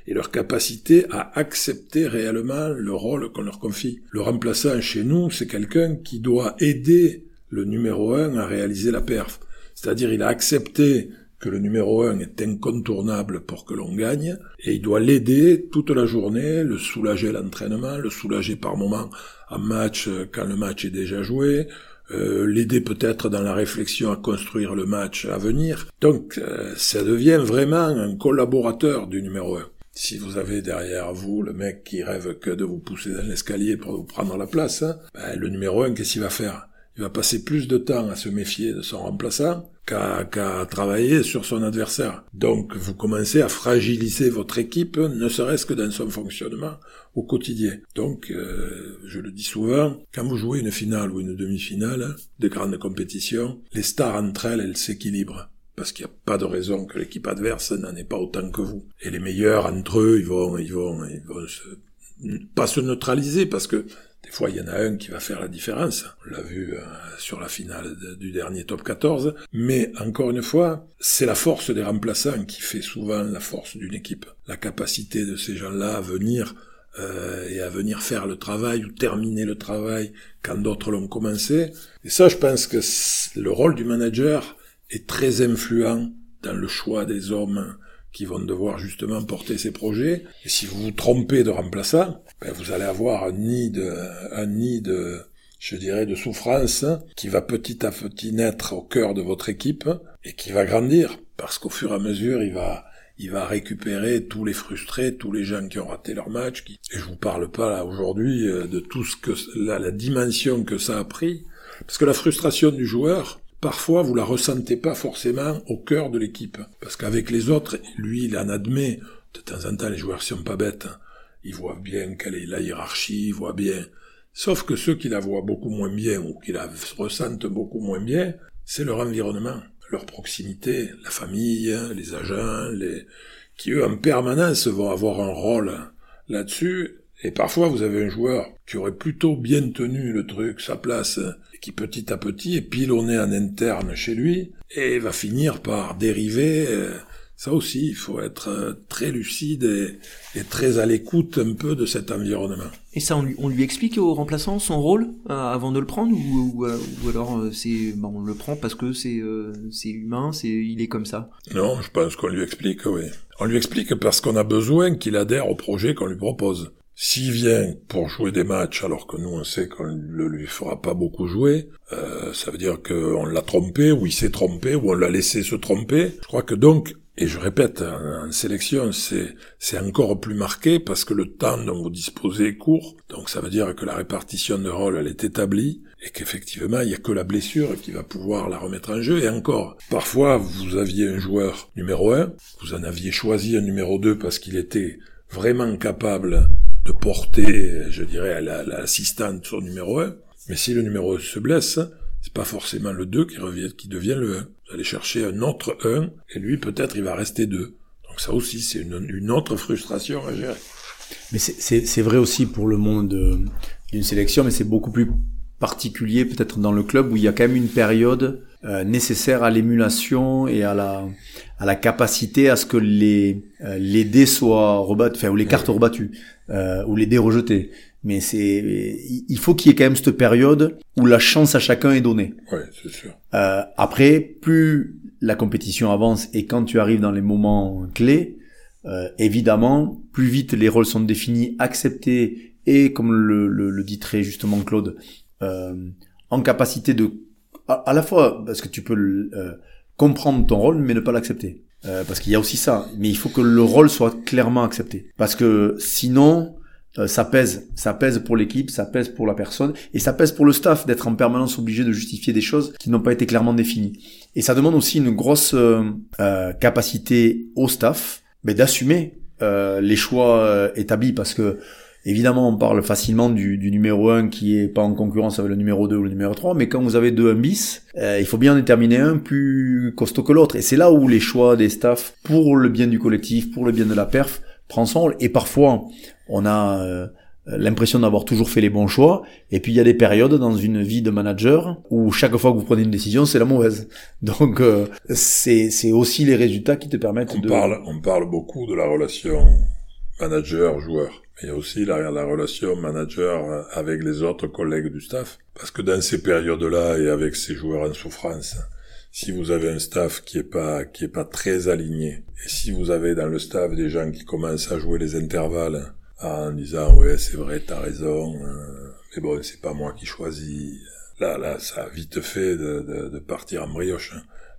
et leur capacité à accepter réellement le rôle qu'on leur confie. Le remplaçant chez nous, c'est quelqu'un qui doit aider le numéro un à réaliser la perf. C'est-à-dire, il a accepté que le numéro un est incontournable pour que l'on gagne, et il doit l'aider toute la journée, le soulager à l'entraînement, le soulager par moment en match quand le match est déjà joué, euh, l'aider peut-être dans la réflexion à construire le match à venir. Donc euh, ça devient vraiment un collaborateur du numéro 1. Si vous avez derrière vous le mec qui rêve que de vous pousser dans l'escalier pour vous prendre la place, hein, ben, le numéro 1, qu'est-ce qu'il va faire? Il va passer plus de temps à se méfier de son remplaçant qu'à travailler sur son adversaire. Donc vous commencez à fragiliser votre équipe, ne serait-ce que dans son fonctionnement au quotidien. Donc, euh, je le dis souvent, quand vous jouez une finale ou une demi-finale de grande compétition, les stars entre elles, elles s'équilibrent. Parce qu'il n'y a pas de raison que l'équipe adverse n'en ait pas autant que vous. Et les meilleurs entre eux, ils vont, ils vont, ils vont se, pas se neutraliser parce que des fois, il y en a un qui va faire la différence. On l'a vu euh, sur la finale du dernier top 14. Mais encore une fois, c'est la force des remplaçants qui fait souvent la force d'une équipe. La capacité de ces gens-là à venir euh, et à venir faire le travail ou terminer le travail quand d'autres l'ont commencé. Et ça, je pense que le rôle du manager est très influent dans le choix des hommes qui vont devoir justement porter ces projets. Et si vous vous trompez de remplaçant, ben vous allez avoir un nid de, un nid de, je dirais, de souffrance qui va petit à petit naître au cœur de votre équipe et qui va grandir parce qu'au fur et à mesure, il va, il va récupérer tous les frustrés, tous les gens qui ont raté leur match. Qui... Et je vous parle pas là aujourd'hui euh, de tout ce que la, la dimension que ça a pris, parce que la frustration du joueur, parfois vous la ressentez pas forcément au cœur de l'équipe, parce qu'avec les autres, lui, il en admet. De temps en temps, les joueurs sont pas bêtes. Ils voient bien quelle est la hiérarchie, ils voient bien. Sauf que ceux qui la voient beaucoup moins bien ou qui la ressentent beaucoup moins bien, c'est leur environnement, leur proximité, la famille, les agents, les qui eux en permanence vont avoir un rôle là-dessus. Et parfois vous avez un joueur qui aurait plutôt bien tenu le truc, sa place, et qui petit à petit est pilonné en interne chez lui et va finir par dériver. Euh, ça aussi, il faut être euh, très lucide et, très à l'écoute un peu de cet environnement. Et ça, on lui, on lui explique au remplaçant son rôle euh, avant de le prendre ou, ou, ou alors c'est on le prend parce que c'est c'est humain, c'est il est comme ça? Non, je pense qu'on lui explique, oui. On lui explique parce qu'on a besoin qu'il adhère au projet qu'on lui propose. S'il vient pour jouer des matchs alors que nous on sait qu'on ne lui fera pas beaucoup jouer, euh, ça veut dire qu'on l'a trompé ou il s'est trompé ou on l'a laissé se tromper. Je crois que donc et je répète, en sélection, c'est, encore plus marqué parce que le temps dont vous disposez est court. Donc ça veut dire que la répartition de rôle, elle est établie et qu'effectivement, il n'y a que la blessure qui va pouvoir la remettre en jeu. Et encore, parfois, vous aviez un joueur numéro un, vous en aviez choisi un numéro 2 parce qu'il était vraiment capable de porter, je dirais, l'assistante sur numéro 1. Mais si le numéro 1 se blesse, c'est pas forcément le 2 qui, revient, qui devient le 1. Vous allez chercher un autre 1, et lui, peut-être, il va rester 2. Donc ça aussi, c'est une, une, autre frustration à gérer. Mais c'est vrai aussi pour le monde d'une sélection, mais c'est beaucoup plus particulier peut-être dans le club où il y a quand même une période euh, nécessaire à l'émulation et à la à la capacité à ce que les euh, les dés soient rebattus, enfin ou les cartes rebattues euh, ou les dés rejetés mais c'est il faut qu'il y ait quand même cette période où la chance à chacun est donnée. Ouais, c'est sûr. Euh, après, plus la compétition avance et quand tu arrives dans les moments clés, euh, évidemment, plus vite les rôles sont définis, acceptés et comme le, le, le dit très justement Claude, euh, en capacité de à, la fois parce que tu peux euh, comprendre ton rôle mais ne pas l'accepter. Euh, parce qu'il y a aussi ça, mais il faut que le rôle soit clairement accepté. Parce que sinon, euh, ça pèse, ça pèse pour l'équipe, ça pèse pour la personne, et ça pèse pour le staff d'être en permanence obligé de justifier des choses qui n'ont pas été clairement définies. Et ça demande aussi une grosse euh, euh capacité au staff mais d'assumer euh, les choix établis, parce que Évidemment, on parle facilement du, du, numéro 1 qui est pas en concurrence avec le numéro 2 ou le numéro 3, mais quand vous avez deux 1 bis, euh, il faut bien en déterminer un plus costaud que l'autre. Et c'est là où les choix des staffs, pour le bien du collectif, pour le bien de la perf, prend son rôle. Et parfois, on a euh, l'impression d'avoir toujours fait les bons choix. Et puis il y a des périodes dans une vie de manager où chaque fois que vous prenez une décision, c'est la mauvaise. Donc euh, c'est aussi les résultats qui te permettent on de... Parle, on parle beaucoup de la relation manager-joueur. Il y a aussi la, la, relation manager avec les autres collègues du staff. Parce que dans ces périodes-là et avec ces joueurs en souffrance, si vous avez un staff qui est pas qui est pas très aligné et si vous avez dans le staff des gens qui commencent à jouer les intervalles en disant ouais c'est vrai t'as raison euh, mais bon c'est pas moi qui choisis là là ça a vite fait de, de, de partir en brioche.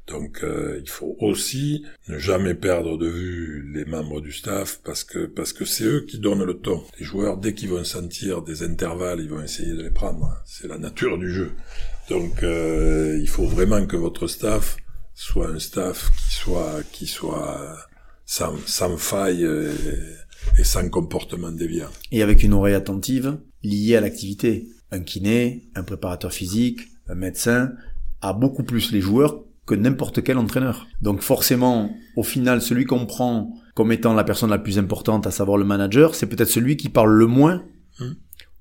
Donc euh, il faut aussi ne jamais perdre de vue les membres du staff parce que parce que c'est eux qui donnent le ton les joueurs dès qu'ils vont sentir des intervalles ils vont essayer de les prendre c'est la nature du jeu donc euh, il faut vraiment que votre staff soit un staff qui soit qui soit sans, sans faille et sans comportement déviant. Et avec une oreille attentive liée à l'activité. Un kiné, un préparateur physique, un médecin a beaucoup plus les joueurs que n'importe quel entraîneur. Donc forcément, au final, celui qu'on prend comme étant la personne la plus importante, à savoir le manager, c'est peut-être celui qui parle le moins hum.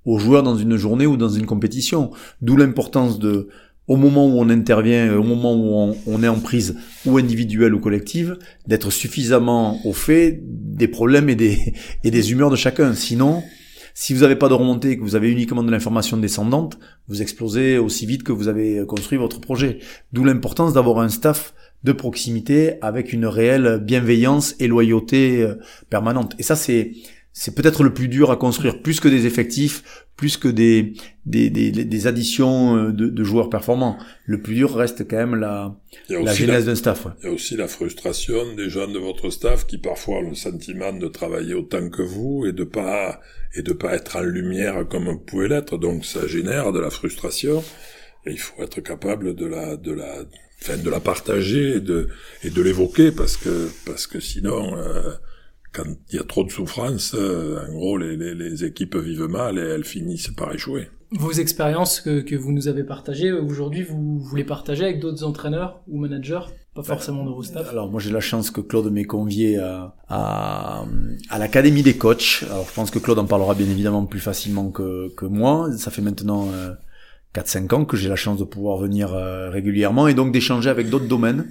aux joueurs dans une journée ou dans une compétition. D'où l'importance de au moment où on intervient, au moment où on, est en prise ou individuelle ou collective, d'être suffisamment au fait des problèmes et des, et des humeurs de chacun. Sinon, si vous n'avez pas de remontée, que vous avez uniquement de l'information descendante, vous explosez aussi vite que vous avez construit votre projet. D'où l'importance d'avoir un staff de proximité avec une réelle bienveillance et loyauté euh, permanente. Et ça, c'est c'est peut-être le plus dur à construire, plus que des effectifs, plus que des, des, des, des additions euh, de, de, joueurs performants. Le plus dur reste quand même la, la genèse d'un staff. Il y a aussi la frustration des gens de votre staff qui parfois ont le sentiment de travailler autant que vous et de pas et de pas être en lumière comme vous pouvez l'être. Donc ça génère de la frustration et il faut être capable de la de la enfin, de la partager et de et de l'évoquer parce que parce que sinon euh, quand il y a trop de souffrance, euh, en gros, les, les, les, équipes vivent mal et elles finissent par échouer. Vos expériences que, que vous nous avez partagées, aujourd'hui, vous, voulez les partagez avec d'autres entraîneurs ou managers pas forcément de vos staff. Alors moi j'ai la chance que Claude m'ait convié à, à, à l'académie des coachs. Alors je pense que Claude en parlera bien évidemment plus facilement que, que moi. Ça fait maintenant euh, 4-5 ans que j'ai la chance de pouvoir venir euh, régulièrement et donc d'échanger avec d'autres domaines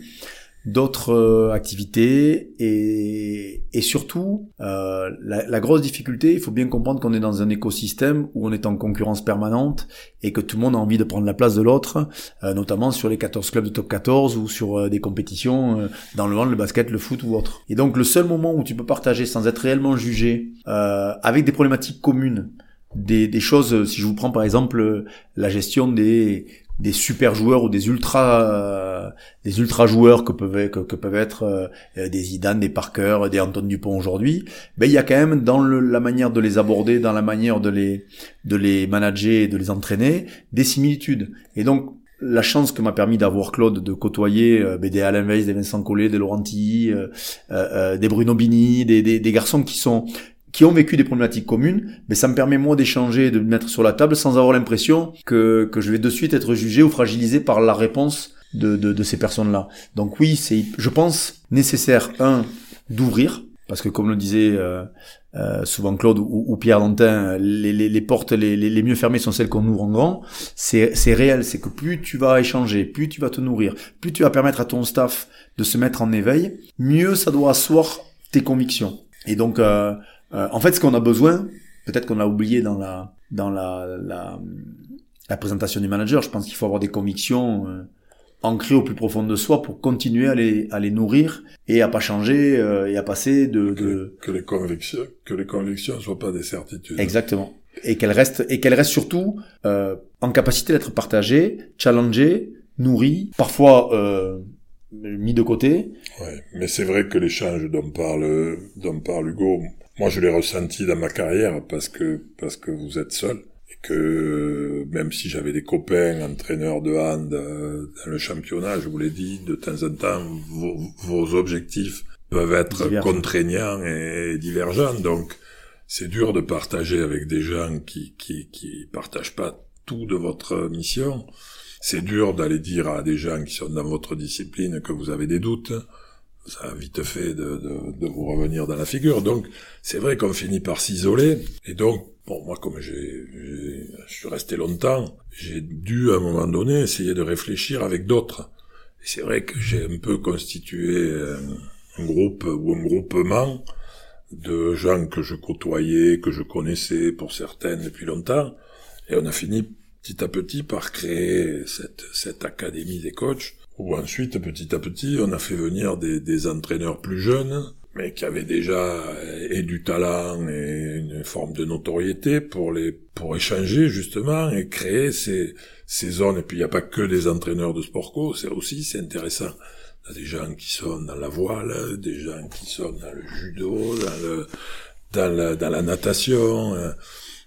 d'autres euh, activités et, et surtout euh, la, la, grosse difficulté, il faut bien comprendre qu'on est dans un écosystème où on est en concurrence permanente et que tout le monde a envie de prendre la place de l'autre, euh, notamment sur les 14 clubs de top 14 ou sur euh, des compétitions dans le hand, le basket, le foot ou autre. Et donc le seul moment où tu peux partager sans être réellement jugé avec des problématiques communes, des, des, choses, si je vous prends par exemple la gestion des des super joueurs ou des ultra euh, des ultra joueurs que peuvent que, peuvent être euh, des Zidane, des Parker, des Antoine Dupont aujourd'hui, ben il y a quand même dans le, la manière de les aborder, dans la manière de les de les manager et de les entraîner, des similitudes. Et donc la chance que m'a permis d'avoir Claude de côtoyer euh, ben, des Alain Weiss, des Vincent Collet, des Laurent Tilly, euh, des Bruno Bini, des, des, des garçons qui sont qui ont vécu des problématiques communes, mais ça me permet moi d'échanger, de me mettre sur la table sans avoir l'impression que, que je vais de suite être jugé ou fragilisé par la réponse de, de, de ces personnes-là. Donc oui, c'est, je pense, nécessaire, un, d'ouvrir, parce que comme le disait euh, euh, souvent Claude ou, ou Pierre Dantin, les, les, les portes les, les, mieux fermées sont celles qu'on ouvre en grand. C'est, c'est réel, c'est que plus tu vas échanger, plus tu vas te nourrir, plus tu vas permettre à ton staff de se mettre en éveil, mieux ça doit asseoir tes convictions. Et donc, euh, euh, en fait, ce qu'on a besoin, peut-être qu'on l'a oublié dans la dans la, la, la présentation du manager, je pense qu'il faut avoir des convictions euh, ancrées au plus profond de soi pour continuer à les à les nourrir et à pas changer euh, et à passer de, que, de... que les convictions que les convictions soient pas des certitudes. Exactement. Et qu'elles restent et qu'elles restent surtout euh, en capacité d'être partagées, challengées, nourries, parfois euh, mis de côté. Ouais, mais c'est vrai que l'échange dont parle dont parle Hugo, moi, je l'ai ressenti dans ma carrière parce que parce que vous êtes seul et que même si j'avais des copains entraîneurs de hand euh, dans le championnat, je vous l'ai dit, de temps en temps, vos, vos objectifs peuvent être contraignants et divergents. Donc, c'est dur de partager avec des gens qui, qui, qui partagent pas tout de votre mission. C'est dur d'aller dire à des gens qui sont dans votre discipline que vous avez des doutes. Ça a vite fait de, de, de vous revenir dans la figure. Donc, c'est vrai qu'on finit par s'isoler. Et donc, bon, moi, comme j'ai, je suis resté longtemps, j'ai dû, à un moment donné, essayer de réfléchir avec d'autres. Et c'est vrai que j'ai un peu constitué un, groupe ou un groupement de gens que je côtoyais, que je connaissais pour certaines depuis longtemps, et on a fini petit à petit par créer cette, cette académie des coachs, où ensuite, petit à petit, on a fait venir des, des entraîneurs plus jeunes, mais qui avaient déjà et du talent et une forme de notoriété pour les pour échanger justement et créer ces, ces zones. Et puis il n'y a pas que des entraîneurs de sport co, c'est aussi c'est intéressant a des gens qui sont dans la voile, des gens qui sont dans le judo, dans le dans la, dans la natation. Hein.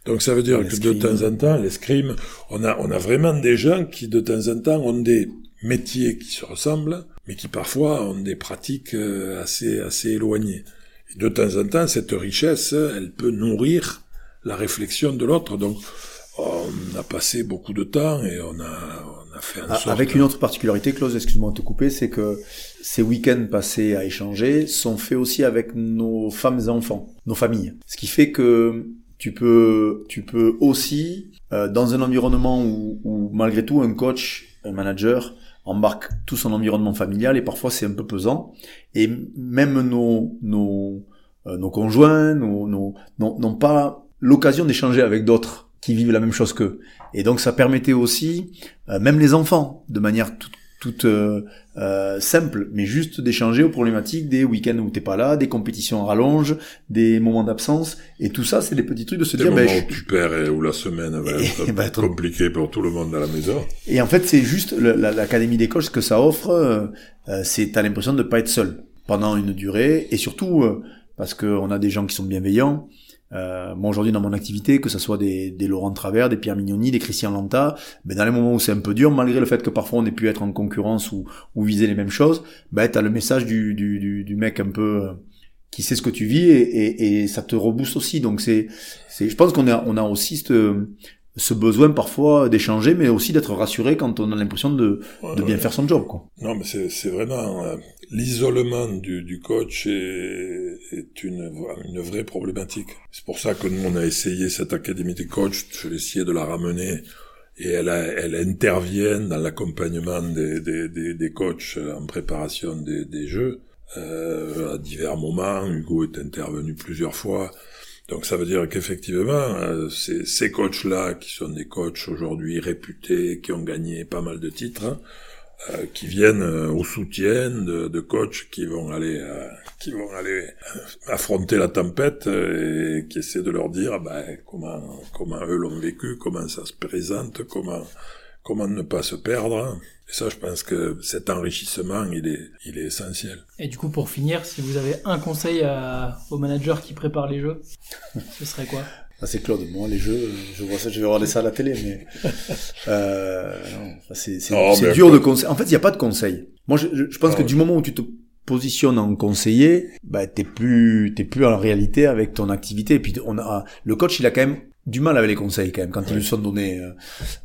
Donc ça veut dire que de temps en temps, l'escrime, on a on a vraiment des gens qui de temps en temps ont des métiers qui se ressemblent, mais qui parfois ont des pratiques euh, assez assez éloignées. Et de temps en temps, cette richesse, elle peut nourrir la réflexion de l'autre. Donc on a passé beaucoup de temps et on a, on a fait un ah, Avec une autre particularité, Claude, excuse-moi de te couper, c'est que ces week-ends passés à échanger sont faits aussi avec nos femmes et enfants, nos familles. Ce qui fait que tu peux, tu peux aussi, euh, dans un environnement où, où, malgré tout un coach, un manager embarque tout son environnement familial et parfois c'est un peu pesant. Et même nos, nos, euh, conjoints, nos, nos, n'ont pas l'occasion d'échanger avec d'autres qui vivent la même chose qu'eux. Et donc ça permettait aussi, euh, même les enfants, de manière toute, toute euh, euh, simple, mais juste d'échanger aux problématiques des week-ends où t'es pas là, des compétitions en rallonge, des moments d'absence, et tout ça, c'est des petits trucs de se des dire... Ben, où tu perds et où la semaine va être, compliquée pour tout le monde à la maison. Et en fait, c'est juste l'académie des coachs, ce que ça offre, euh, c'est t'as l'impression de pas être seul pendant une durée, et surtout parce qu'on a des gens qui sont bienveillants, euh, moi aujourd'hui dans mon activité, que ce soit des, des Laurent Travers, des Pierre Mignoni, des Christian Lanta, ben dans les moments où c'est un peu dur, malgré le fait que parfois on ait pu être en concurrence ou, ou viser les mêmes choses, ben t'as le message du, du, du, du, mec un peu euh, qui sait ce que tu vis et, et, et ça te rebooste aussi. Donc c'est, c'est, je pense qu'on a, on a aussi cette, ce besoin parfois d'échanger, mais aussi d'être rassuré quand on a l'impression de, ouais, de bien ouais. faire son job. Quoi. Non, mais c'est vraiment euh, l'isolement du, du, coach est, est, une, une vraie problématique. C'est pour ça que nous on a essayé cette académie des coachs, je vais essayer de la ramener et elle, a, elle intervient dans l'accompagnement des, des, des, des, coachs en préparation des, des jeux. Euh, à divers moments, Hugo est intervenu plusieurs fois donc ça veut dire qu'effectivement, euh, ces, ces coachs-là, qui sont des coachs aujourd'hui réputés, qui ont gagné pas mal de titres, hein, euh, qui viennent euh, au soutien de, de, coachs qui vont aller, euh, qui vont aller euh, affronter la tempête et qui essaient de leur dire ben, comment, comment eux l'ont vécu, comment ça se présente, comment, comment ne pas se perdre. Et ça, je pense que cet enrichissement, il est, il est essentiel. Et du coup, pour finir, si vous avez un conseil à, aux managers qui préparent les jeux, ce serait quoi? Ah, c'est Claude. Moi, les jeux, je vois ça, je vais regarder ça à la télé, mais euh, c'est oh, dur de conseil. En fait, il n'y a pas de conseil. Moi, je, je pense oh, que du moment où tu te positionnes en conseiller, bah, t'es plus, t'es plus en réalité avec ton activité. Et puis, on a, le coach, il a quand même du mal avec les conseils quand même quand ils lui sont donnés euh,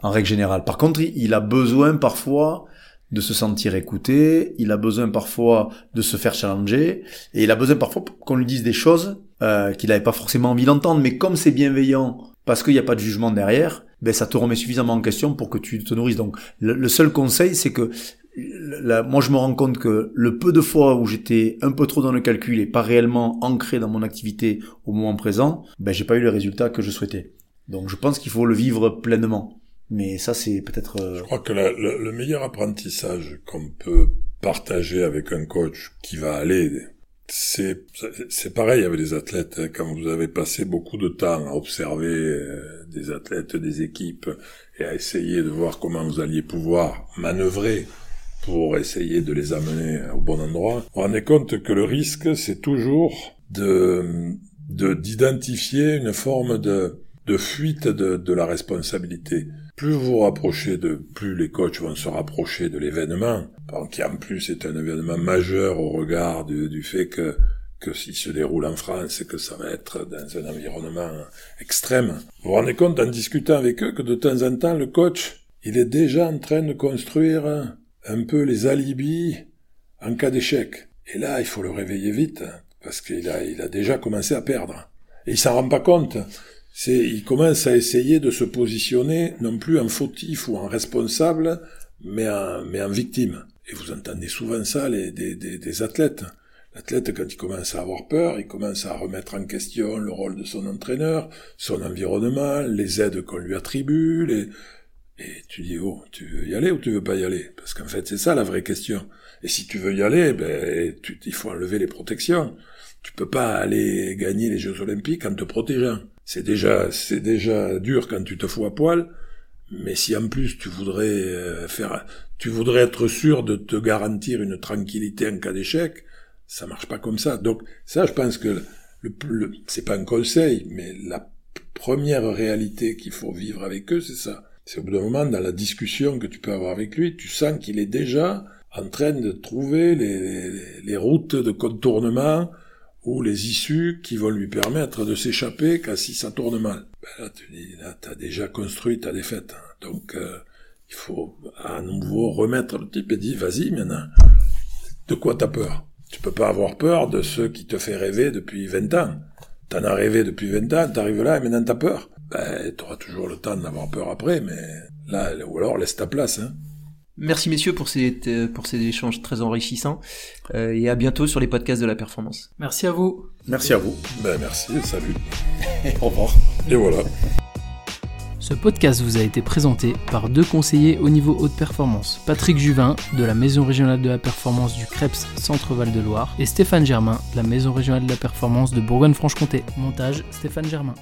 en règle générale. Par contre, il a besoin parfois de se sentir écouté, il a besoin parfois de se faire challenger, et il a besoin parfois qu'on lui dise des choses euh, qu'il n'avait pas forcément envie d'entendre, mais comme c'est bienveillant, parce qu'il n'y a pas de jugement derrière, ben ça te remet suffisamment en question pour que tu te nourrisses. Donc le seul conseil, c'est que moi je me rends compte que le peu de fois où j'étais un peu trop dans le calcul et pas réellement ancré dans mon activité au moment présent, ben j'ai pas eu le résultat que je souhaitais. Donc je pense qu'il faut le vivre pleinement. Mais ça c'est peut-être. Euh... Je crois que le, meilleur apprentissage qu'on peut partager avec un coach qui va aller, c'est c'est pareil avec les athlètes. Hein. Quand vous avez passé beaucoup de temps à observer euh, des athlètes, des équipes et à essayer de voir comment vous alliez pouvoir manœuvrer pour essayer de les amener au bon endroit, vous rendez compte que le risque, c'est toujours de d'identifier une forme de, de fuite de, de la responsabilité. Plus vous vous rapprochez de, plus les coachs vont se rapprocher de l'événement, qui en plus est un événement majeur au regard du, du fait que que s'il se déroule en France, que ça va être dans un environnement extrême. Vous vous rendez compte en discutant avec eux que de temps en temps, le coach, il est déjà en train de construire un peu les alibis en cas d'échec. Et là, il faut le réveiller vite, parce qu'il a, déjà commencé à perdre. Et il s'en rend pas compte. Il commence à essayer de se positionner non plus en fautif ou en responsable, mais en, victime. Et vous entendez souvent ça, des, des athlètes. L'athlète, quand il commence à avoir peur, il commence à remettre en question le rôle de son entraîneur, son environnement, les aides qu'on lui attribue, les... et tu dis, oh, tu veux y aller ou tu veux pas y aller? Parce qu'en fait, c'est ça la vraie question. Et si tu veux y aller, ben, tu, il faut enlever les protections. Tu peux pas aller gagner les Jeux Olympiques en te protégeant. C'est déjà, c'est déjà dur quand tu te fous à poil, mais si en plus tu voudrais euh, faire, tu voudrais être sûr de te garantir une tranquillité en cas d'échec, ça marche pas comme ça. Donc ça, je pense que le, le c'est pas un conseil, mais la première réalité qu'il faut vivre avec eux, c'est ça. C'est au bout d'un moment, dans la discussion que tu peux avoir avec lui, tu sens qu'il est déjà en train de trouver les, les, routes de contournement ou les issues qui vont lui permettre de s'échapper quand si ça tourne mal. Ben là, tu dis, là, t'as déjà construit ta défaite. Hein. Donc, euh, il faut à nouveau remettre le type et dire, vas-y maintenant, de quoi t'as peur? Tu peux pas avoir peur de ceux qui te fait rêver depuis 20 ans. T'en as rêvé depuis 20 ans, t'arrives là et maintenant t'as peur. Ben, t'auras toujours le temps d'avoir peur après, mais là, ou alors laisse ta place. Hein. Merci messieurs pour ces, pour ces échanges très enrichissants euh, et à bientôt sur les podcasts de la performance. Merci à vous. Merci à vous. Ben merci, salut. Au revoir. Et voilà. Ce podcast vous a été présenté par deux conseillers au niveau haute performance, Patrick Juvin de la Maison régionale de la performance du Creps Centre-Val de Loire et Stéphane Germain de la Maison régionale de la performance de Bourgogne-Franche-Comté. Montage Stéphane Germain.